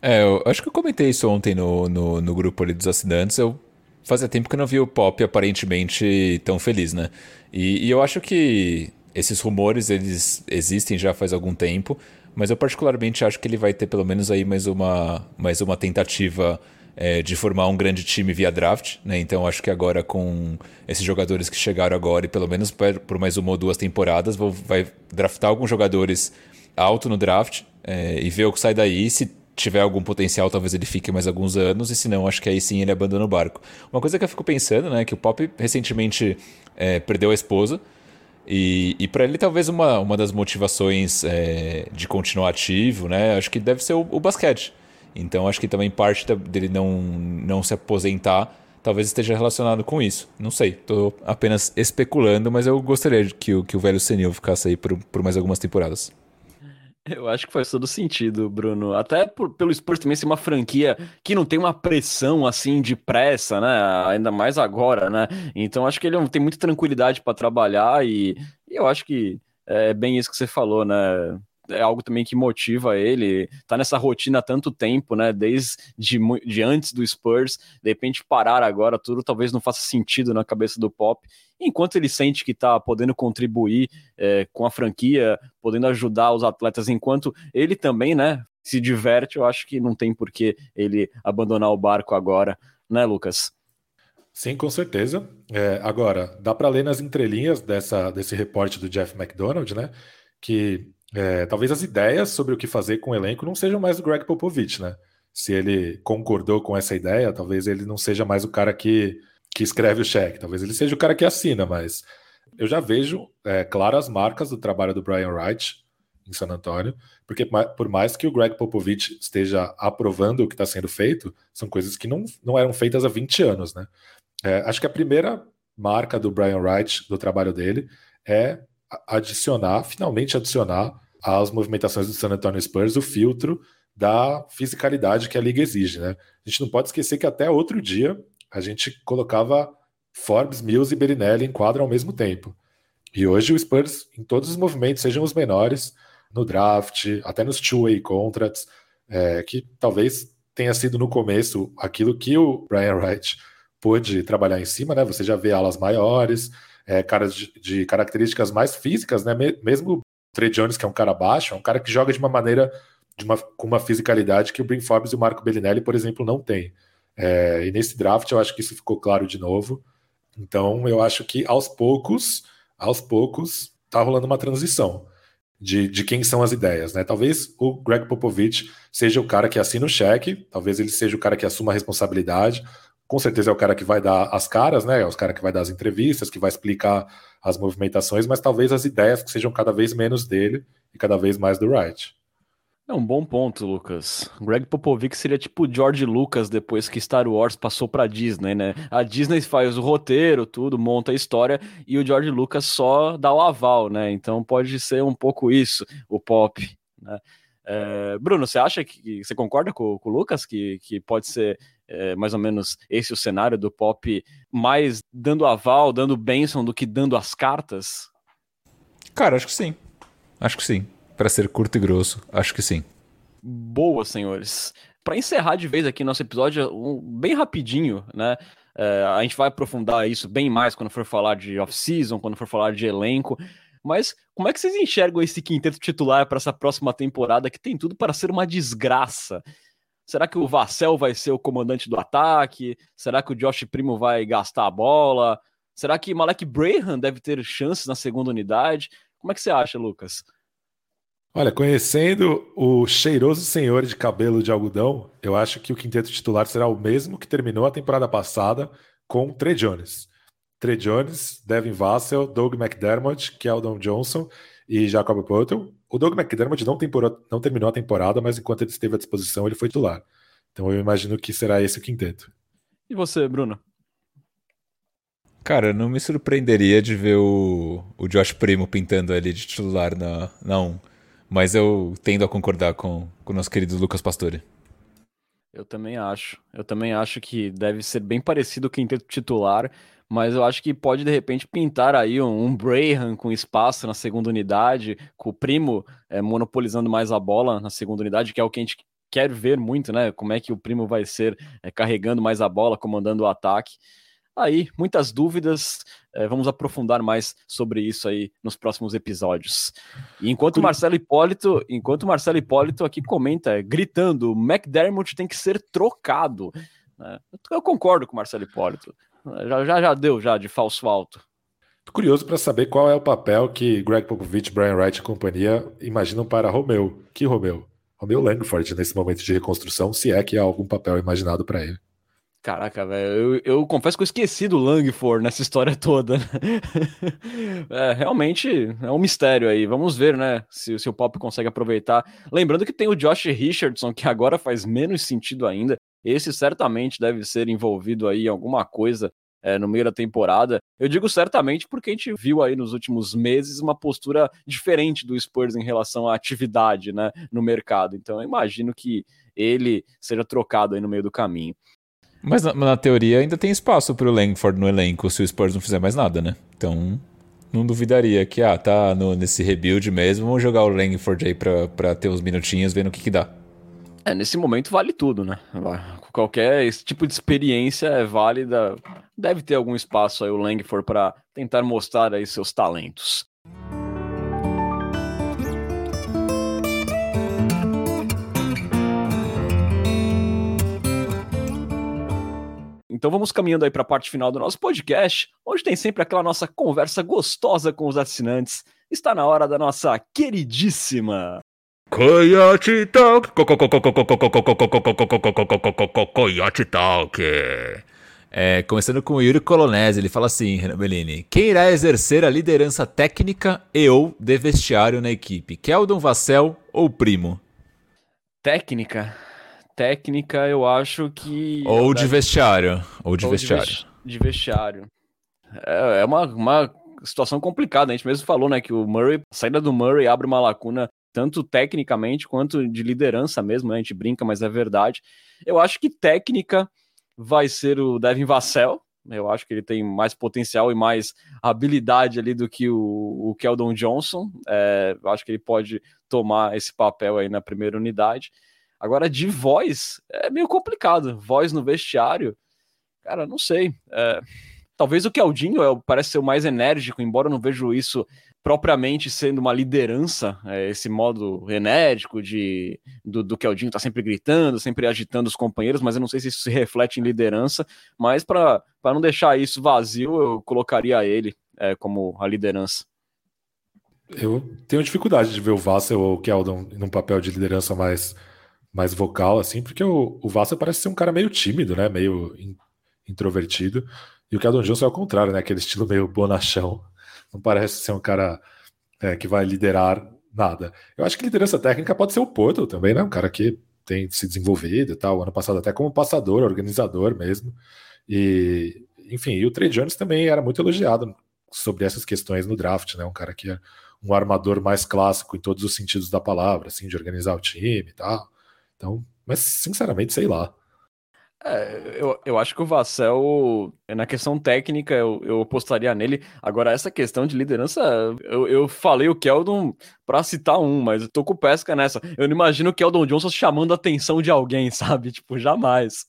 É, eu acho que eu comentei isso ontem no, no, no grupo ali dos assinantes. Eu fazia tempo que eu não vi o Pop aparentemente tão feliz, né? E, e, eu acho que esses rumores eles existem já faz algum tempo, mas eu particularmente acho que ele vai ter pelo menos aí mais uma, mais uma tentativa é, de formar um grande time via draft, né? Então acho que agora com esses jogadores que chegaram agora e pelo menos por mais uma ou duas temporadas, vou, vai draftar alguns jogadores alto no draft é, e ver o que sai daí. Se tiver algum potencial, talvez ele fique mais alguns anos, e se não, acho que aí sim ele abandona o barco. Uma coisa que eu fico pensando, né, que o Pop recentemente é, perdeu a esposa, e, e para ele talvez uma, uma das motivações é, de continuar ativo, né, acho que deve ser o, o basquete. Então acho que também parte dele não, não se aposentar talvez esteja relacionado com isso. Não sei, estou apenas especulando, mas eu gostaria que o, que o velho senil ficasse aí por, por mais algumas temporadas. Eu acho que faz todo sentido, Bruno. Até por, pelo Spurs também ser uma franquia que não tem uma pressão assim de pressa, né? Ainda mais agora, né? Então acho que ele tem muita tranquilidade para trabalhar e, e, eu acho que é bem isso que você falou, né? É algo também que motiva ele, tá nessa rotina há tanto tempo, né? Desde de, de antes do Spurs, de repente parar agora, tudo talvez não faça sentido na cabeça do Pop. Enquanto ele sente que tá podendo contribuir é, com a franquia, podendo ajudar os atletas, enquanto ele também, né, se diverte, eu acho que não tem por que ele abandonar o barco agora, né, Lucas? Sim, com certeza. É, agora, dá para ler nas entrelinhas dessa, desse reporte do Jeff McDonald, né? Que é, talvez as ideias sobre o que fazer com o elenco não sejam mais do Greg Popovich, né? Se ele concordou com essa ideia, talvez ele não seja mais o cara que, que escreve o cheque, talvez ele seja o cara que assina, mas eu já vejo é, claras marcas do trabalho do Brian Wright em San Antonio, porque por mais que o Greg Popovich esteja aprovando o que está sendo feito, são coisas que não, não eram feitas há 20 anos, né? É, acho que a primeira marca do Brian Wright, do trabalho dele, é adicionar, finalmente adicionar às movimentações do San Antonio Spurs o filtro da fisicalidade que a liga exige, né? A gente não pode esquecer que até outro dia a gente colocava Forbes, Mills e Berinelli em quadro ao mesmo tempo. E hoje o Spurs, em todos os movimentos, sejam os menores, no draft, até nos two-way contracts, é, que talvez tenha sido no começo aquilo que o Brian Wright pôde trabalhar em cima, né? Você já vê alas maiores, é, caras de, de, características mais físicas, né? Mesmo Trey Jones, que é um cara baixo, é um cara que joga de uma maneira de uma, com uma fisicalidade que o Brin Forbes e o Marco Bellinelli, por exemplo, não tem. É, e nesse draft eu acho que isso ficou claro de novo. Então eu acho que aos poucos, aos poucos, tá rolando uma transição de, de quem são as ideias, né? Talvez o Greg Popovich seja o cara que assina o cheque, talvez ele seja o cara que assuma a responsabilidade, com certeza é o cara que vai dar as caras, né? É o cara que vai dar as entrevistas, que vai explicar as movimentações, mas talvez as ideias que sejam cada vez menos dele e cada vez mais do Wright. É um bom ponto, Lucas. Greg Popovich seria tipo George Lucas depois que Star Wars passou para Disney, né? A Disney faz o roteiro, tudo, monta a história e o George Lucas só dá o aval, né? Então pode ser um pouco isso, o pop, né? É, Bruno, você acha que você concorda com, com o Lucas que, que pode ser é, mais ou menos esse o cenário do pop, mais dando aval, dando bênção do que dando as cartas? Cara, acho que sim. Acho que sim. Para ser curto e grosso, acho que sim. Boa, senhores. Para encerrar de vez aqui nosso episódio, um, bem rapidinho, né? É, a gente vai aprofundar isso bem mais quando for falar de off-season, quando for falar de elenco. Mas como é que vocês enxergam esse quinteto titular para essa próxima temporada que tem tudo para ser uma desgraça? Será que o Vassell vai ser o comandante do ataque? Será que o Josh Primo vai gastar a bola? Será que Malek Braham deve ter chances na segunda unidade? Como é que você acha, Lucas? Olha, conhecendo o cheiroso senhor de cabelo de algodão, eu acho que o quinteto titular será o mesmo que terminou a temporada passada com o Trey Jones. Trey Jones, Devin Vassell, Doug McDermott, Keldon Johnson e Jacob Potter. O Doug McDermott não, não, terminou a temporada, mas enquanto ele esteve à disposição, ele foi titular. Então eu imagino que será esse o quinteto. E você, Bruno? Cara, não me surpreenderia de ver o, o Josh Primo pintando ali de titular na, na 1. Mas eu tendo a concordar com, com o nosso querido Lucas Pastore. Eu também acho. Eu também acho que deve ser bem parecido o quinteto titular, mas eu acho que pode de repente pintar aí um, um Braham com espaço na segunda unidade, com o Primo é, monopolizando mais a bola na segunda unidade, que é o que a gente quer ver muito, né? Como é que o Primo vai ser é, carregando mais a bola, comandando o ataque aí muitas dúvidas. É, vamos aprofundar mais sobre isso aí nos próximos episódios. E enquanto o Marcelo Hipólito, enquanto Marcelo Hipólito aqui comenta, gritando, McDermott tem que ser trocado. É, eu concordo com o Marcelo Hipólito. Já, já, já deu já de falso alto. Tô curioso para saber qual é o papel que Greg Popovich, Brian Wright e companhia imaginam para Romeu. Que Romeu? Romeu Langford nesse momento de reconstrução, se é que há algum papel imaginado para ele. Caraca, velho, eu, eu, confesso que eu esqueci do Langford nessa história toda. é, realmente é um mistério aí. Vamos ver, né, se, se o Pop consegue aproveitar. Lembrando que tem o Josh Richardson, que agora faz menos sentido ainda. Esse certamente deve ser envolvido aí em alguma coisa é, no meio da temporada. Eu digo certamente porque a gente viu aí nos últimos meses uma postura diferente do Spurs em relação à atividade né, no mercado. Então eu imagino que ele seja trocado aí no meio do caminho. Mas na, na teoria ainda tem espaço para o Langford no elenco se o Spurs não fizer mais nada, né? Então não duvidaria que, ah, tá no, nesse rebuild mesmo, vamos jogar o Langford aí para ter uns minutinhos, vendo o que, que dá. É, nesse momento vale tudo, né? Qualquer esse tipo de experiência é válida. Deve ter algum espaço aí o Langford para tentar mostrar aí seus talentos. Então vamos caminhando aí para a parte final do nosso podcast, onde tem sempre aquela nossa conversa gostosa com os assinantes. Está na hora da nossa queridíssima Coyote Talk. Coyote Talk. É, começando com o Yuri Colonese, ele fala assim, Renan Bellini: quem irá exercer a liderança técnica e ou de vestiário na equipe? Keldon Vassell ou Primo? Técnica? Técnica, eu acho que. Ou de vestiário. Ou de ou vestiário. De, vestiário. É, é uma, uma situação complicada. A gente mesmo falou, né, que o Murray, a saída do Murray abre uma lacuna tanto tecnicamente quanto de liderança mesmo, né? A gente brinca, mas é verdade. Eu acho que técnica vai ser o Devin Vassell. Eu acho que ele tem mais potencial e mais habilidade ali do que o, o Keldon Johnson. É, eu acho que ele pode tomar esse papel aí na primeira unidade. Agora, de voz, é meio complicado. Voz no vestiário, cara, não sei. É, talvez o Keldinho é, parece ser o mais enérgico, embora eu não vejo isso propriamente sendo uma liderança, é, esse modo enérgico de do, do Keldinho tá sempre gritando, sempre agitando os companheiros, mas eu não sei se isso se reflete em liderança, mas para não deixar isso vazio, eu colocaria ele é, como a liderança. Eu tenho dificuldade de ver o Vassel ou o Keldon num papel de liderança mais mais vocal, assim, porque o, o Vassa parece ser um cara meio tímido, né? Meio in, introvertido. E o Keldon Johnson é o contrário, né? Aquele estilo meio bonachão. Não parece ser um cara é, que vai liderar nada. Eu acho que liderança técnica pode ser o Porto também, né? Um cara que tem se desenvolvido e tal. Ano passado até como passador, organizador mesmo. E, enfim, e o Trey Jones também era muito elogiado sobre essas questões no draft, né? Um cara que é um armador mais clássico em todos os sentidos da palavra, assim, de organizar o time e tal. Então, mas sinceramente, sei lá. É, eu, eu acho que o Vassell, na questão técnica, eu, eu apostaria nele. Agora, essa questão de liderança, eu, eu falei o Keldon pra citar um, mas eu tô com pesca nessa. Eu não imagino o Keldon Johnson chamando a atenção de alguém, sabe? Tipo, jamais.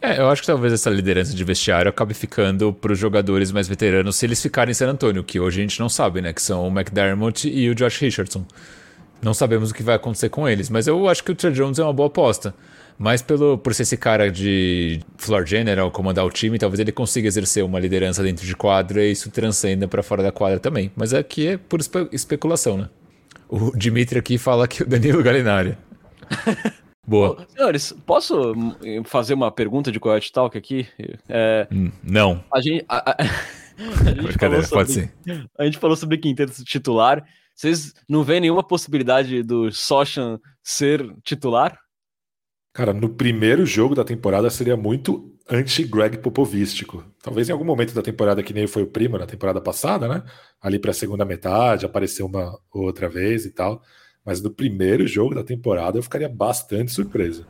É, eu acho que talvez essa liderança de vestiário acabe ficando para os jogadores mais veteranos se eles ficarem em San Antonio, que hoje a gente não sabe, né? Que são o McDermott e o Josh Richardson. Não sabemos o que vai acontecer com eles, mas eu acho que o Trey Jones é uma boa aposta. Mas pelo, por ser esse cara de floor general, comandar o time, talvez ele consiga exercer uma liderança dentro de quadra e isso transcenda para fora da quadra também. Mas aqui é por espe especulação, né? O Dimitri aqui fala que o Danilo Galinari. Boa. Senhores, posso fazer uma pergunta de Coyote Talk aqui? É, hum, não. A gente, a, a, A gente, falou sobre, pode ser. a gente falou sobre quinteto titular. Vocês não veem nenhuma possibilidade do Sochan ser titular? Cara, no primeiro jogo da temporada seria muito anti-Greg Popovístico. Talvez em algum momento da temporada, que nem foi o primo na temporada passada, né? Ali para a segunda metade, apareceu uma outra vez e tal. Mas no primeiro jogo da temporada eu ficaria bastante surpreso.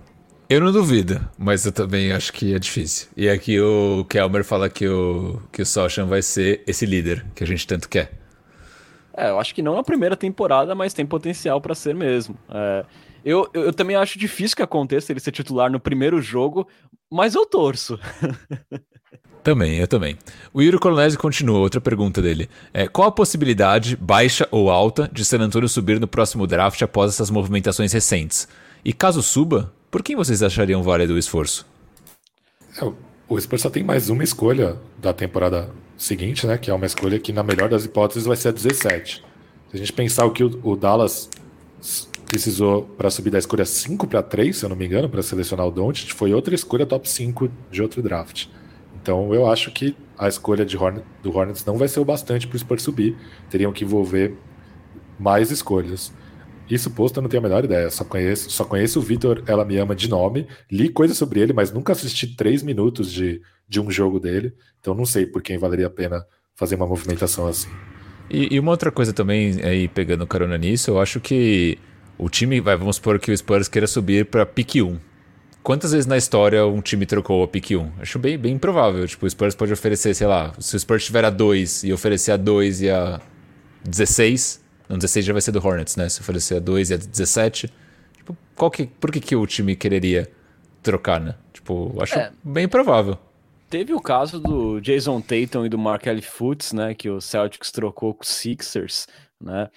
Eu não duvido, mas eu também acho que é difícil. E aqui o Kelmer fala que o, que o Sochan vai ser esse líder que a gente tanto quer. É, eu acho que não na primeira temporada, mas tem potencial para ser mesmo. É, eu, eu, eu, também acho difícil que aconteça ele ser titular no primeiro jogo, mas eu torço. Também, eu também. O Yuri Colonese continua, outra pergunta dele. É, qual a possibilidade, baixa ou alta, de San Antonio subir no próximo draft após essas movimentações recentes? E caso suba, por quem vocês achariam válido o esforço? É, o Spurs só tem mais uma escolha da temporada seguinte, né? Que é uma escolha que, na melhor das hipóteses, vai ser a 17. Se a gente pensar o que o, o Dallas precisou para subir da escolha 5 para 3, se eu não me engano, para selecionar o Doncic, foi outra escolha top 5 de outro draft. Então eu acho que a escolha de Hornet, do Hornets não vai ser o bastante para o Spurs subir. Teriam que envolver mais escolhas. Isso posto eu não tenho a menor ideia. Só conheço, só conheço o Vitor Ela Me Ama de nome, li coisas sobre ele, mas nunca assisti três minutos de, de um jogo dele. Então não sei por quem valeria a pena fazer uma movimentação assim. E, e uma outra coisa também, aí pegando carona nisso, eu acho que o time, vai, vamos supor que o Spurs queira subir para pique 1. Quantas vezes na história um time trocou a pique 1? Acho bem, bem improvável. Tipo, o Spurs pode oferecer, sei lá, se o Spurs tiver a 2 e oferecer a 2 e a 16, não, 16 já vai ser do Hornets, né? Se oferecer a 2 e a 17, tipo, qual que, por que, que o time quereria trocar, né? Tipo, acho é. bem provável. Teve o caso do Jason Tatum e do Markelly Fultz, né? Que o Celtics trocou com os Sixers, né?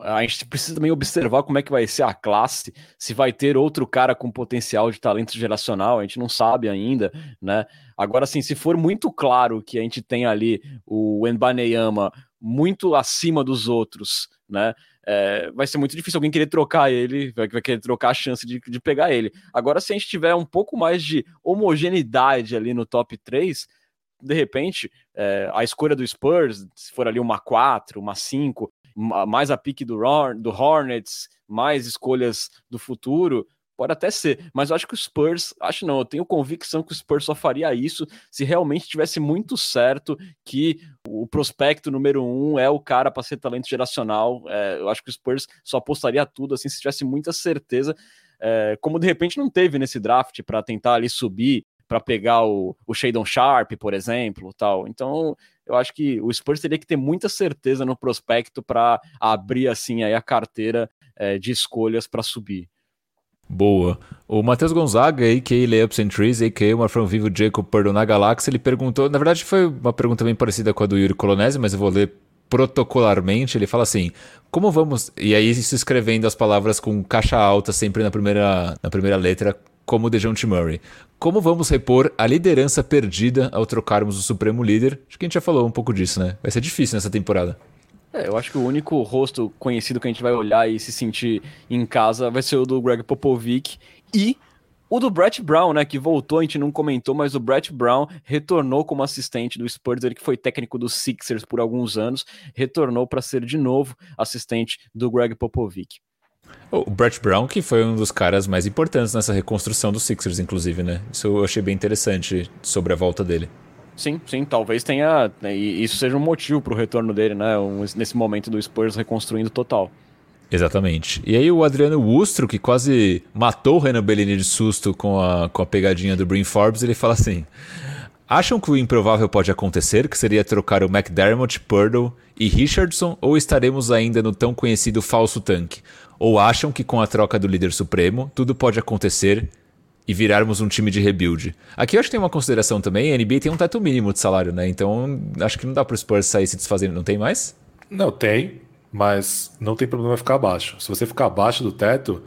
A gente precisa também observar como é que vai ser a classe, se vai ter outro cara com potencial de talento geracional, a gente não sabe ainda, né? Agora, assim, se for muito claro que a gente tem ali o Enbaneyama muito acima dos outros, né? É, vai ser muito difícil alguém querer trocar ele, vai, vai querer trocar a chance de, de pegar ele. Agora, se a gente tiver um pouco mais de homogeneidade ali no top 3, de repente, é, a escolha do Spurs, se for ali uma 4, uma 5, mais a pique do, do Hornets, mais escolhas do futuro, pode até ser, mas eu acho que o Spurs, acho não, eu tenho convicção que o Spurs só faria isso se realmente tivesse muito certo que o prospecto número um é o cara para ser talento geracional. É, eu acho que o Spurs só apostaria tudo assim se tivesse muita certeza, é, como de repente não teve nesse draft para tentar ali subir para pegar o, o Shadon Sharp, por exemplo, tal. Então, eu acho que o Spurs teria que ter muita certeza no prospecto para abrir assim aí a carteira é, de escolhas para subir. Boa. O Matheus Gonzaga, a.k.a. Layups and Trees, a.k.a. uma from Vivo Jacob Perdão na Galáxia, ele perguntou, na verdade foi uma pergunta bem parecida com a do Yuri Colonese, mas eu vou ler protocolarmente, ele fala assim: como vamos. E aí, se escrevendo as palavras com caixa alta, sempre na primeira, na primeira letra, como DeJounte Murray. Como vamos repor a liderança perdida ao trocarmos o Supremo Líder? Acho que a gente já falou um pouco disso, né? Vai ser difícil nessa temporada. É, eu acho que o único rosto conhecido que a gente vai olhar e se sentir em casa vai ser o do Greg Popovic e o do Brett Brown, né, que voltou, a gente não comentou, mas o Brett Brown retornou como assistente do Spurs, ele que foi técnico dos Sixers por alguns anos, retornou para ser de novo assistente do Greg Popovic. O Brett Brown, que foi um dos caras mais importantes nessa reconstrução dos Sixers, inclusive, né? Isso eu achei bem interessante sobre a volta dele. Sim, sim, talvez tenha. Né, isso seja um motivo para o retorno dele, né? Um, nesse momento do Spurs reconstruindo total. Exatamente. E aí o Adriano Wustro, que quase matou o Renan Bellini de susto com a, com a pegadinha do Brin Forbes, ele fala assim: Acham que o improvável pode acontecer, que seria trocar o McDermott, Purdle e Richardson, ou estaremos ainda no tão conhecido falso tanque? Ou acham que com a troca do líder supremo, tudo pode acontecer e virarmos um time de rebuild. Aqui eu acho que tem uma consideração também, a NBA tem um teto mínimo de salário, né? Então acho que não dá pro Spurs sair se desfazendo, não tem mais? Não, tem, mas não tem problema ficar abaixo. Se você ficar abaixo do teto,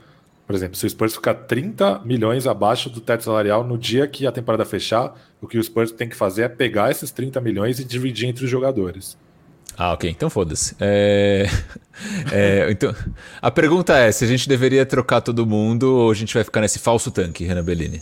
por exemplo, se o Spurs ficar 30 milhões abaixo do teto salarial no dia que a temporada fechar, o que o Spurs tem que fazer é pegar esses 30 milhões e dividir entre os jogadores. Ah, ok. Então foda-se. É... é... então, a pergunta é se a gente deveria trocar todo mundo ou a gente vai ficar nesse falso tanque, Renan Bellini?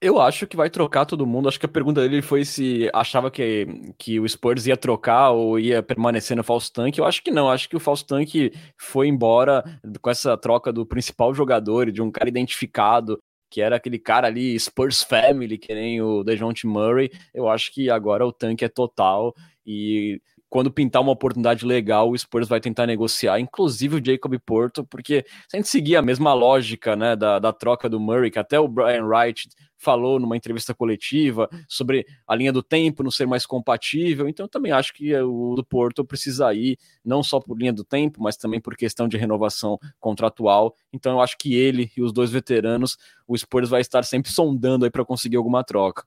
Eu acho que vai trocar todo mundo. Acho que a pergunta dele foi se achava que, que o Spurs ia trocar ou ia permanecer no falso tanque. Eu acho que não. Acho que o falso tanque foi embora com essa troca do principal jogador, de um cara identificado, que era aquele cara ali, Spurs Family, que nem o DeJounte Murray. Eu acho que agora o tanque é total e quando pintar uma oportunidade legal, o Spurs vai tentar negociar, inclusive o Jacob Porto, porque se a gente seguir a mesma lógica né, da, da troca do Murray, que até o Brian Wright falou numa entrevista coletiva sobre a linha do tempo não ser mais compatível, então também acho que o do Porto precisa ir, não só por linha do tempo, mas também por questão de renovação contratual, então eu acho que ele e os dois veteranos, o Spurs vai estar sempre sondando aí para conseguir alguma troca.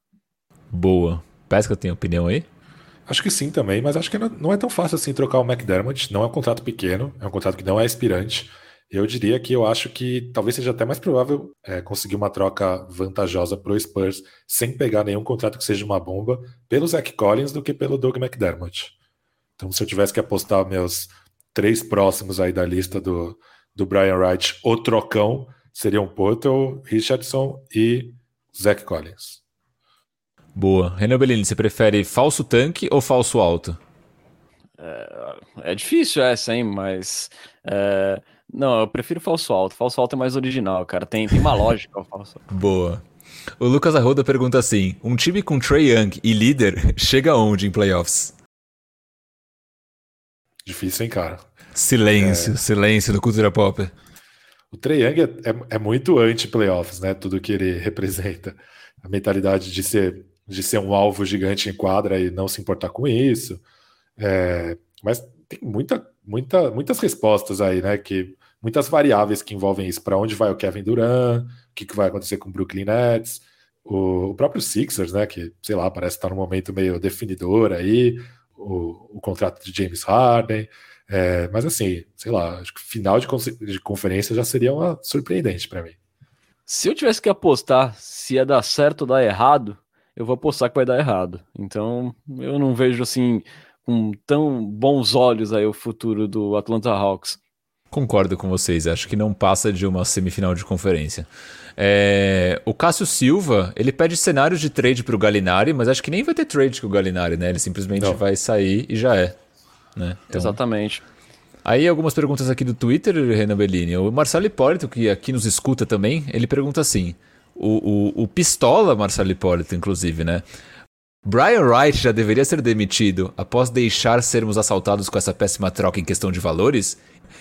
Boa. Pesca tem opinião aí? Acho que sim também, mas acho que não é tão fácil assim trocar o McDermott. Não é um contrato pequeno, é um contrato que não é aspirante. Eu diria que eu acho que talvez seja até mais provável é, conseguir uma troca vantajosa para o Spurs sem pegar nenhum contrato que seja uma bomba pelo Zach Collins do que pelo Doug McDermott. Então, se eu tivesse que apostar meus três próximos aí da lista do, do Brian Wright, o trocão, seriam Porto, Richardson e Zach Collins. Boa. Renan Bellini, você prefere falso tanque ou falso alto? É, é difícil essa, hein? Mas. É, não, eu prefiro falso alto. Falso alto é mais original, cara. Tem, tem uma lógica o falso Boa. O Lucas Arruda pergunta assim: um time com Trey Young e líder chega onde em playoffs? Difícil, hein, cara? Silêncio, é... silêncio do Cultura Pop. O Trey Young é, é, é muito anti-playoffs, né? Tudo que ele representa. A mentalidade de ser de ser um alvo gigante em quadra e não se importar com isso. É, mas tem muita, muita, muitas respostas aí, né? Que muitas variáveis que envolvem isso. Para onde vai o Kevin Durant? O que, que vai acontecer com o Brooklyn Nets? O, o, próprio Sixers, né? Que sei lá, parece estar num momento meio definidor aí. O, o contrato de James Harden. É, mas assim, sei lá, acho que final de, de conferência já seria uma surpreendente para mim. Se eu tivesse que apostar se ia dar certo ou dar errado, eu vou apostar que vai dar errado. Então, eu não vejo assim com tão bons olhos aí o futuro do Atlanta Hawks. Concordo com vocês, acho que não passa de uma semifinal de conferência. É... O Cássio Silva, ele pede cenários de trade para o Galinari, mas acho que nem vai ter trade com o Galinari, né? Ele simplesmente não. vai sair e já é. Né? Então... Exatamente. Aí algumas perguntas aqui do Twitter, Renan Bellini. O Marcelo Hipólito, que aqui nos escuta também, ele pergunta assim: o, o, o pistola Marcelo Hipólito, inclusive, né? Brian Wright já deveria ser demitido após deixar sermos assaltados com essa péssima troca em questão de valores?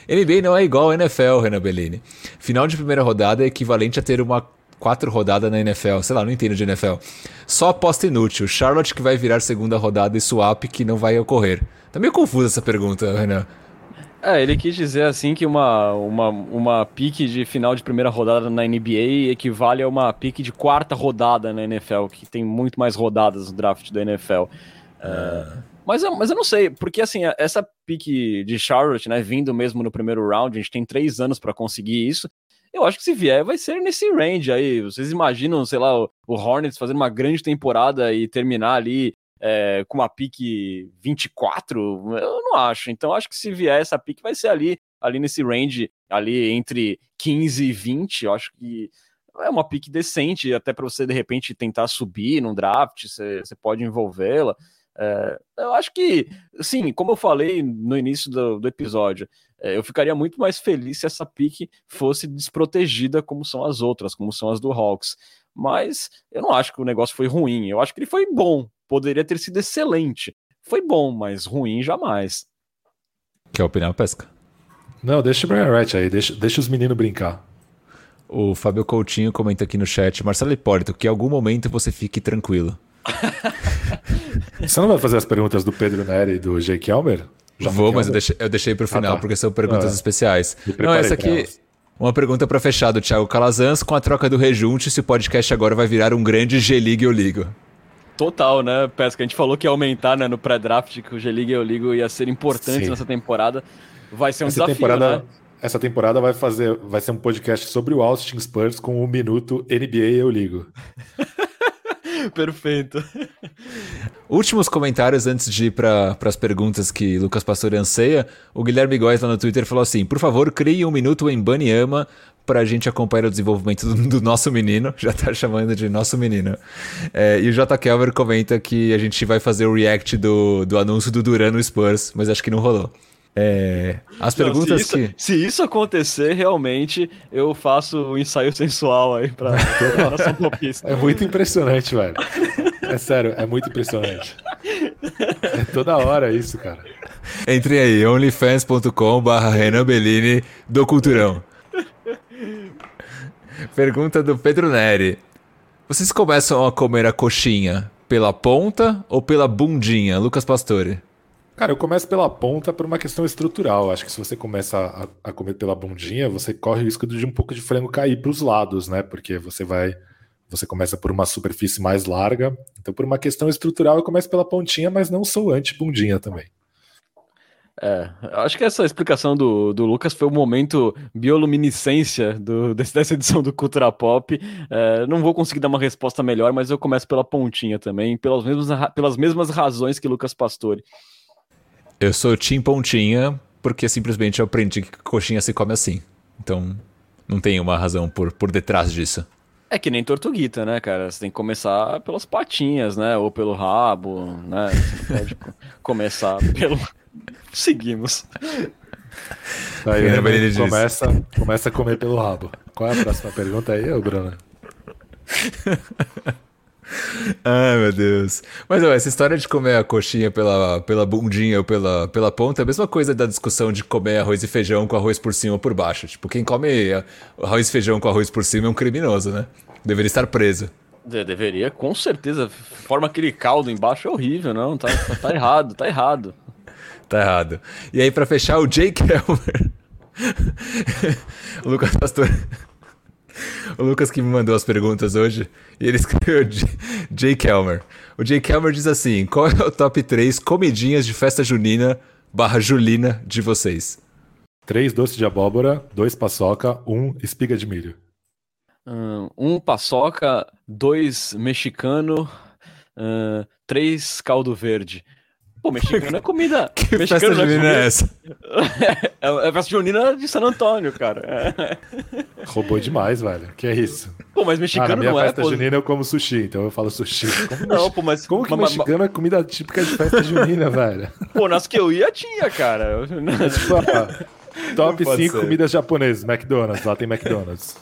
NBA não é igual ao NFL, Renan Bellini. Final de primeira rodada é equivalente a ter uma quatro rodada na NFL. Sei lá, não entendo de NFL. Só aposta inútil. Charlotte que vai virar segunda rodada e swap que não vai ocorrer. Tá meio confusa essa pergunta, Renan. É, ele quis dizer assim que uma, uma, uma pique de final de primeira rodada na NBA equivale a uma pique de quarta rodada na NFL, que tem muito mais rodadas no draft da NFL. É. É, mas, eu, mas eu não sei, porque assim, essa pique de Charlotte, né, vindo mesmo no primeiro round, a gente tem três anos para conseguir isso. Eu acho que se vier, vai ser nesse range aí. Vocês imaginam, sei lá, o, o Hornets fazendo uma grande temporada e terminar ali é, com uma pique 24, eu não acho. Então acho que se vier essa pique vai ser ali, ali nesse range, ali entre 15 e 20, eu acho que é uma pique decente, até para você de repente tentar subir num draft, você, pode envolvê-la. É, eu acho que, sim, como eu falei no início do, do episódio, é, eu ficaria muito mais feliz se essa pique fosse desprotegida como são as outras, como são as do Hawks. Mas eu não acho que o negócio foi ruim, eu acho que ele foi bom, poderia ter sido excelente. Foi bom, mas ruim jamais. Quer opinar, Pesca? Não, deixa o Brian Wright aí, deixa, deixa os meninos brincar. O Fábio Coutinho comenta aqui no chat, Marcelo Hipólito, que em algum momento você fique tranquilo. você não vai fazer as perguntas do Pedro Nery e do Jake Elmer? Já Vou, mas eu deixei, eu deixei para o final, ah, tá. porque são perguntas ah, especiais. Não, essa aqui... Uma pergunta para fechar do Thiago Calazans. Com a troca do rejunte, se o podcast agora vai virar um grande G-League ou Ligo? Total, né, Pesca? A gente falou que ia aumentar né, no pré-draft, que o G-League e o Ligo ia ser importante Sim. nessa temporada. Vai ser um essa desafio, temporada, né? Essa temporada vai fazer, vai ser um podcast sobre o Austin Spurs com um minuto NBA e eu ligo. Perfeito. Últimos comentários antes de ir para as perguntas que Lucas Pastore anseia. O Guilherme Góes lá no Twitter falou assim: por favor, crie um minuto em Baniama para a gente acompanhar o desenvolvimento do, do, nosso menino. Já tá chamando de nosso menino. É, e o J. Kelver comenta que a gente vai fazer o react do, do anúncio do Duran no Spurs, mas acho que não rolou. É, as perguntas não, se isso, que. Se isso acontecer, realmente eu faço o um ensaio sensual aí pra É muito impressionante, velho. É sério, é muito impressionante. É toda hora isso, cara. Entre aí, onlyfans.com/barra Renan Bellini do Culturão. Pergunta do Pedro Neri. Vocês começam a comer a coxinha pela ponta ou pela bundinha, Lucas Pastore? Cara, eu começo pela ponta por uma questão estrutural. Acho que se você começa a, a comer pela bundinha, você corre o risco de um pouco de frango cair para os lados, né? Porque você vai. Você começa por uma superfície mais larga. Então, por uma questão estrutural, eu começo pela pontinha, mas não sou anti-bundinha também. É, acho que essa explicação do, do Lucas foi o momento bioluminescência do, dessa edição do Cultura Pop. É, não vou conseguir dar uma resposta melhor, mas eu começo pela pontinha também, pelas mesmas, pelas mesmas razões que Lucas Pastore. Eu sou Tim Pontinha porque simplesmente eu aprendi que coxinha se come assim. Então, não tem uma razão por, por detrás disso. É que nem tortuguita, né, cara? Você tem que começar pelas patinhas, né? Ou pelo rabo, né? Você pode começar pelo. Seguimos. Aí, né, começa, começa a comer pelo rabo. Qual é a próxima pergunta aí, Bruno? Ai, meu Deus. Mas ó, essa história de comer a coxinha pela, pela bundinha ou pela, pela ponta é a mesma coisa da discussão de comer arroz e feijão com arroz por cima ou por baixo. Tipo, quem come arroz e feijão com arroz por cima é um criminoso, né? Deveria estar preso. De deveria, com certeza. Forma aquele caldo embaixo é horrível, não? Tá, tá, errado, tá errado. Tá errado. E aí, para fechar, o Jake Elmer. o Lucas Pastor o Lucas que me mandou as perguntas hoje, e ele escreveu Jay Kelmer. O Jay Kelmer diz assim: qual é o top 3 comidinhas de festa junina barra julina de vocês? Três doces de abóbora, dois paçoca, um espiga de milho. Um paçoca, dois mexicano, uh, três caldo verde. Pô, mexicano é comida. que mexicano festa junina é, é essa? é, é festa junina de San Antônio, cara. É. Roubou demais, velho. Que é isso? Pô, mas mexicano ah, minha não é. festa pô... junina eu como sushi, então eu falo sushi. Como não, pô, mas. Como que mas, mexicano mas... é comida típica de festa junina, velho? Pô, nas que eu ia tinha, cara. tipo, Top 5 comidas japonesas, McDonald's, lá tem McDonald's.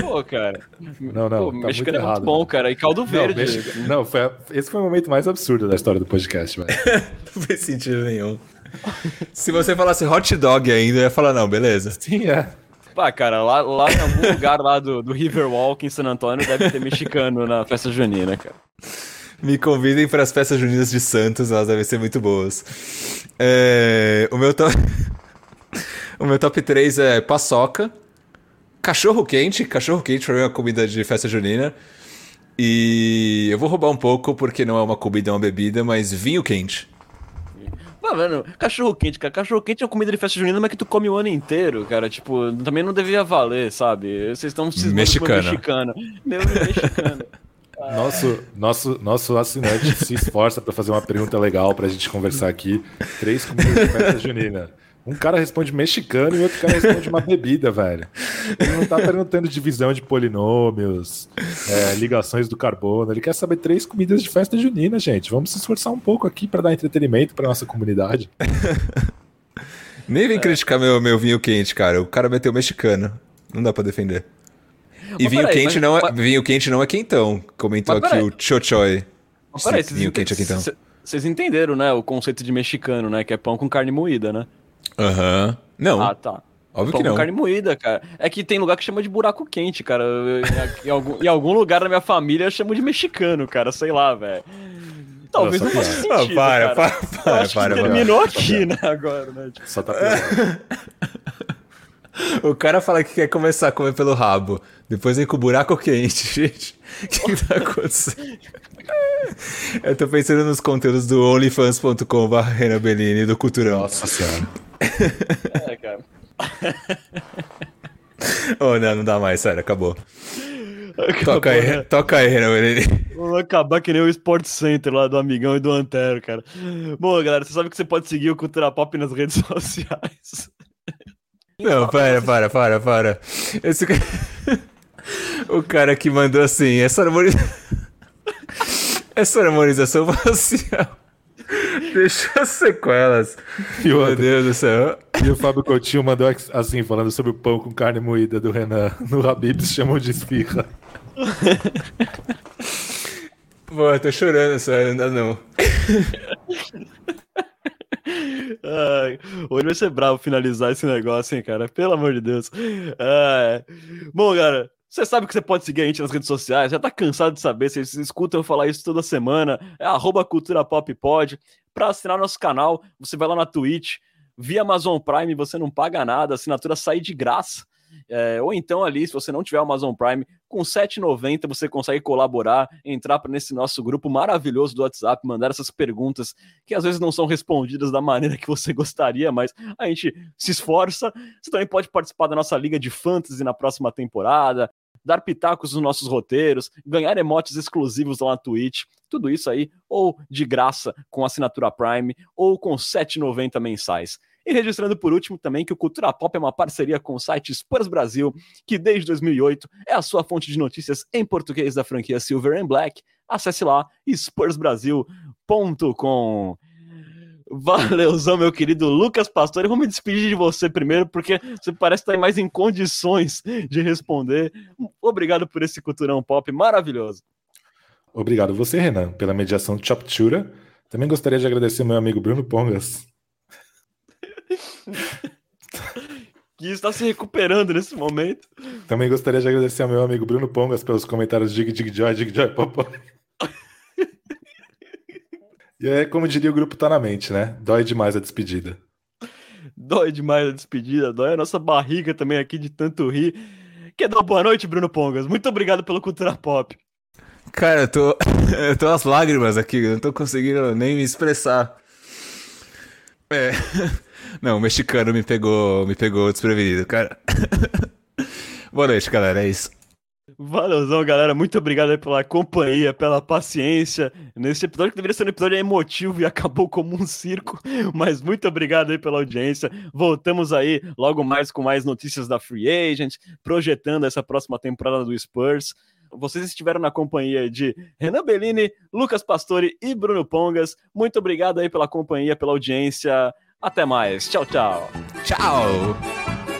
Pô, cara. Não, não, Pô, tá muito é errado. muito bom, cara. E caldo verde. Não, mex... não foi a... esse foi o momento mais absurdo da história do podcast, velho. não fez sentido nenhum. Se você falasse hot dog ainda, eu ia falar, não, beleza. Sim, é. Pá, cara, lá, lá em algum lugar lá do, do Riverwalk em San Antônio deve ter mexicano na festa junina, cara. Me convidem para as festas juninas de Santos, elas devem ser muito boas. É... O meu top... O meu top 3 é paçoca, cachorro quente. Cachorro quente pra mim é uma comida de festa junina. E eu vou roubar um pouco porque não é uma comida, é uma bebida, mas vinho quente. Vendo? Cachorro quente, cara. Cachorro quente é uma comida de festa junina, mas que tu come o ano inteiro, cara. Tipo, também não devia valer, sabe? Vocês estão se mexicana. Meu mexicano. Nosso, nosso, nosso assinante se esforça para fazer uma pergunta legal pra gente conversar aqui. Três comidas de festa junina. Um cara responde mexicano e outro cara responde uma bebida, velho. Ele não tá perguntando divisão de polinômios, é, ligações do carbono. Ele quer saber três comidas de festa junina, gente. Vamos se esforçar um pouco aqui para dar entretenimento para nossa comunidade. Nem vem é. criticar meu, meu vinho quente, cara. O cara meteu mexicano. Não dá para defender. E vinho, peraí, quente mas... não é, vinho quente não é quentão. Comentou aqui o Chochoy. Peraí, vinho quente é quentão. Vocês entenderam, né? O conceito de mexicano, né? Que é pão com carne moída, né? Aham. Uhum. Não. Ah, tá. Óbvio Pão que não. carne moída, cara. É que tem lugar que chama de buraco quente, cara. em, algum, em algum lugar da minha família chamo de mexicano, cara. Sei lá, velho. Talvez Nossa, não faça sentido, ah, para, para, para, para, terminou aqui, né, agora, né? Tipo... Só tá O cara fala que quer começar a comer pelo rabo. Depois vem com o buraco quente, gente. O que, que tá acontecendo? Eu tô pensando nos conteúdos do Renan Bellini do Culturão. Nossa senhora. É, cara. oh, não, não dá mais, sério, acabou. acabou toca aí, né? toca aí, Renan. Vamos acabar que nem o Sport Center lá do Amigão e do Antero, cara. Bom, galera, você sabe que você pode seguir o Cultura Pop nas redes sociais. Não, para, para, para, para. Esse. O cara que mandou assim, essa harmonização... Essa harmonização facial deixa sequelas. E Meu Deus do céu. E o Fábio Coutinho mandou assim, falando sobre o pão com carne moída do Renan. No Habibs chamam de esfirra. Pô, eu tô chorando, sério, ainda não. Ai, hoje vai ser bravo finalizar esse negócio, hein, cara? Pelo amor de Deus. Ai. Bom, cara, você sabe que você pode seguir a gente nas redes sociais, já tá cansado de saber, vocês escutam eu falar isso toda semana, é arroba Cultura Pop. Pra assinar nosso canal, você vai lá na Twitch, via Amazon Prime, você não paga nada, a assinatura sai de graça. É, ou então ali, se você não tiver Amazon Prime, com R$ 7,90 você consegue colaborar, entrar nesse nosso grupo maravilhoso do WhatsApp, mandar essas perguntas que às vezes não são respondidas da maneira que você gostaria, mas a gente se esforça. Você também pode participar da nossa liga de fantasy na próxima temporada, dar pitacos nos nossos roteiros, ganhar emotes exclusivos lá na Twitch, tudo isso aí, ou de graça com assinatura Prime, ou com R$ 7,90 mensais. E registrando por último também que o Cultura Pop é uma parceria com o site Spurs Brasil, que desde 2008 é a sua fonte de notícias em português da franquia Silver and Black. Acesse lá spursbrasil.com. Valeuzão, meu querido Lucas Pastor. Eu vou me despedir de você primeiro, porque você parece estar mais em condições de responder. Obrigado por esse culturão pop maravilhoso. Obrigado você, Renan, pela mediação de Chaptura. Também gostaria de agradecer ao meu amigo Bruno Pongas que está se recuperando nesse momento. Também gostaria de agradecer ao meu amigo Bruno Pongas pelos comentários Dig Dig Joy, Dig Joy, Popó. E é como diria o grupo Tá na Mente, né? Dói demais a despedida. Dói demais a despedida, dói a nossa barriga também aqui de tanto rir. Quer dar uma boa noite, Bruno Pongas? Muito obrigado pelo Cultura Pop. Cara, eu tô, eu tô às lágrimas aqui, eu não tô conseguindo nem me expressar. É. Não, o mexicano me pegou, me pegou desprevenido, cara. Boa noite, galera, é isso. Valeuzão, galera. Muito obrigado pela companhia, pela paciência. Nesse episódio que deveria ser um episódio emotivo e acabou como um circo. Mas muito obrigado aí pela audiência. Voltamos aí logo mais com mais notícias da Free Agent, projetando essa próxima temporada do Spurs. Vocês estiveram na companhia de Renan Bellini, Lucas Pastore e Bruno Pongas. Muito obrigado aí pela companhia, pela audiência. Até mais. Tchau, tchau. Tchau.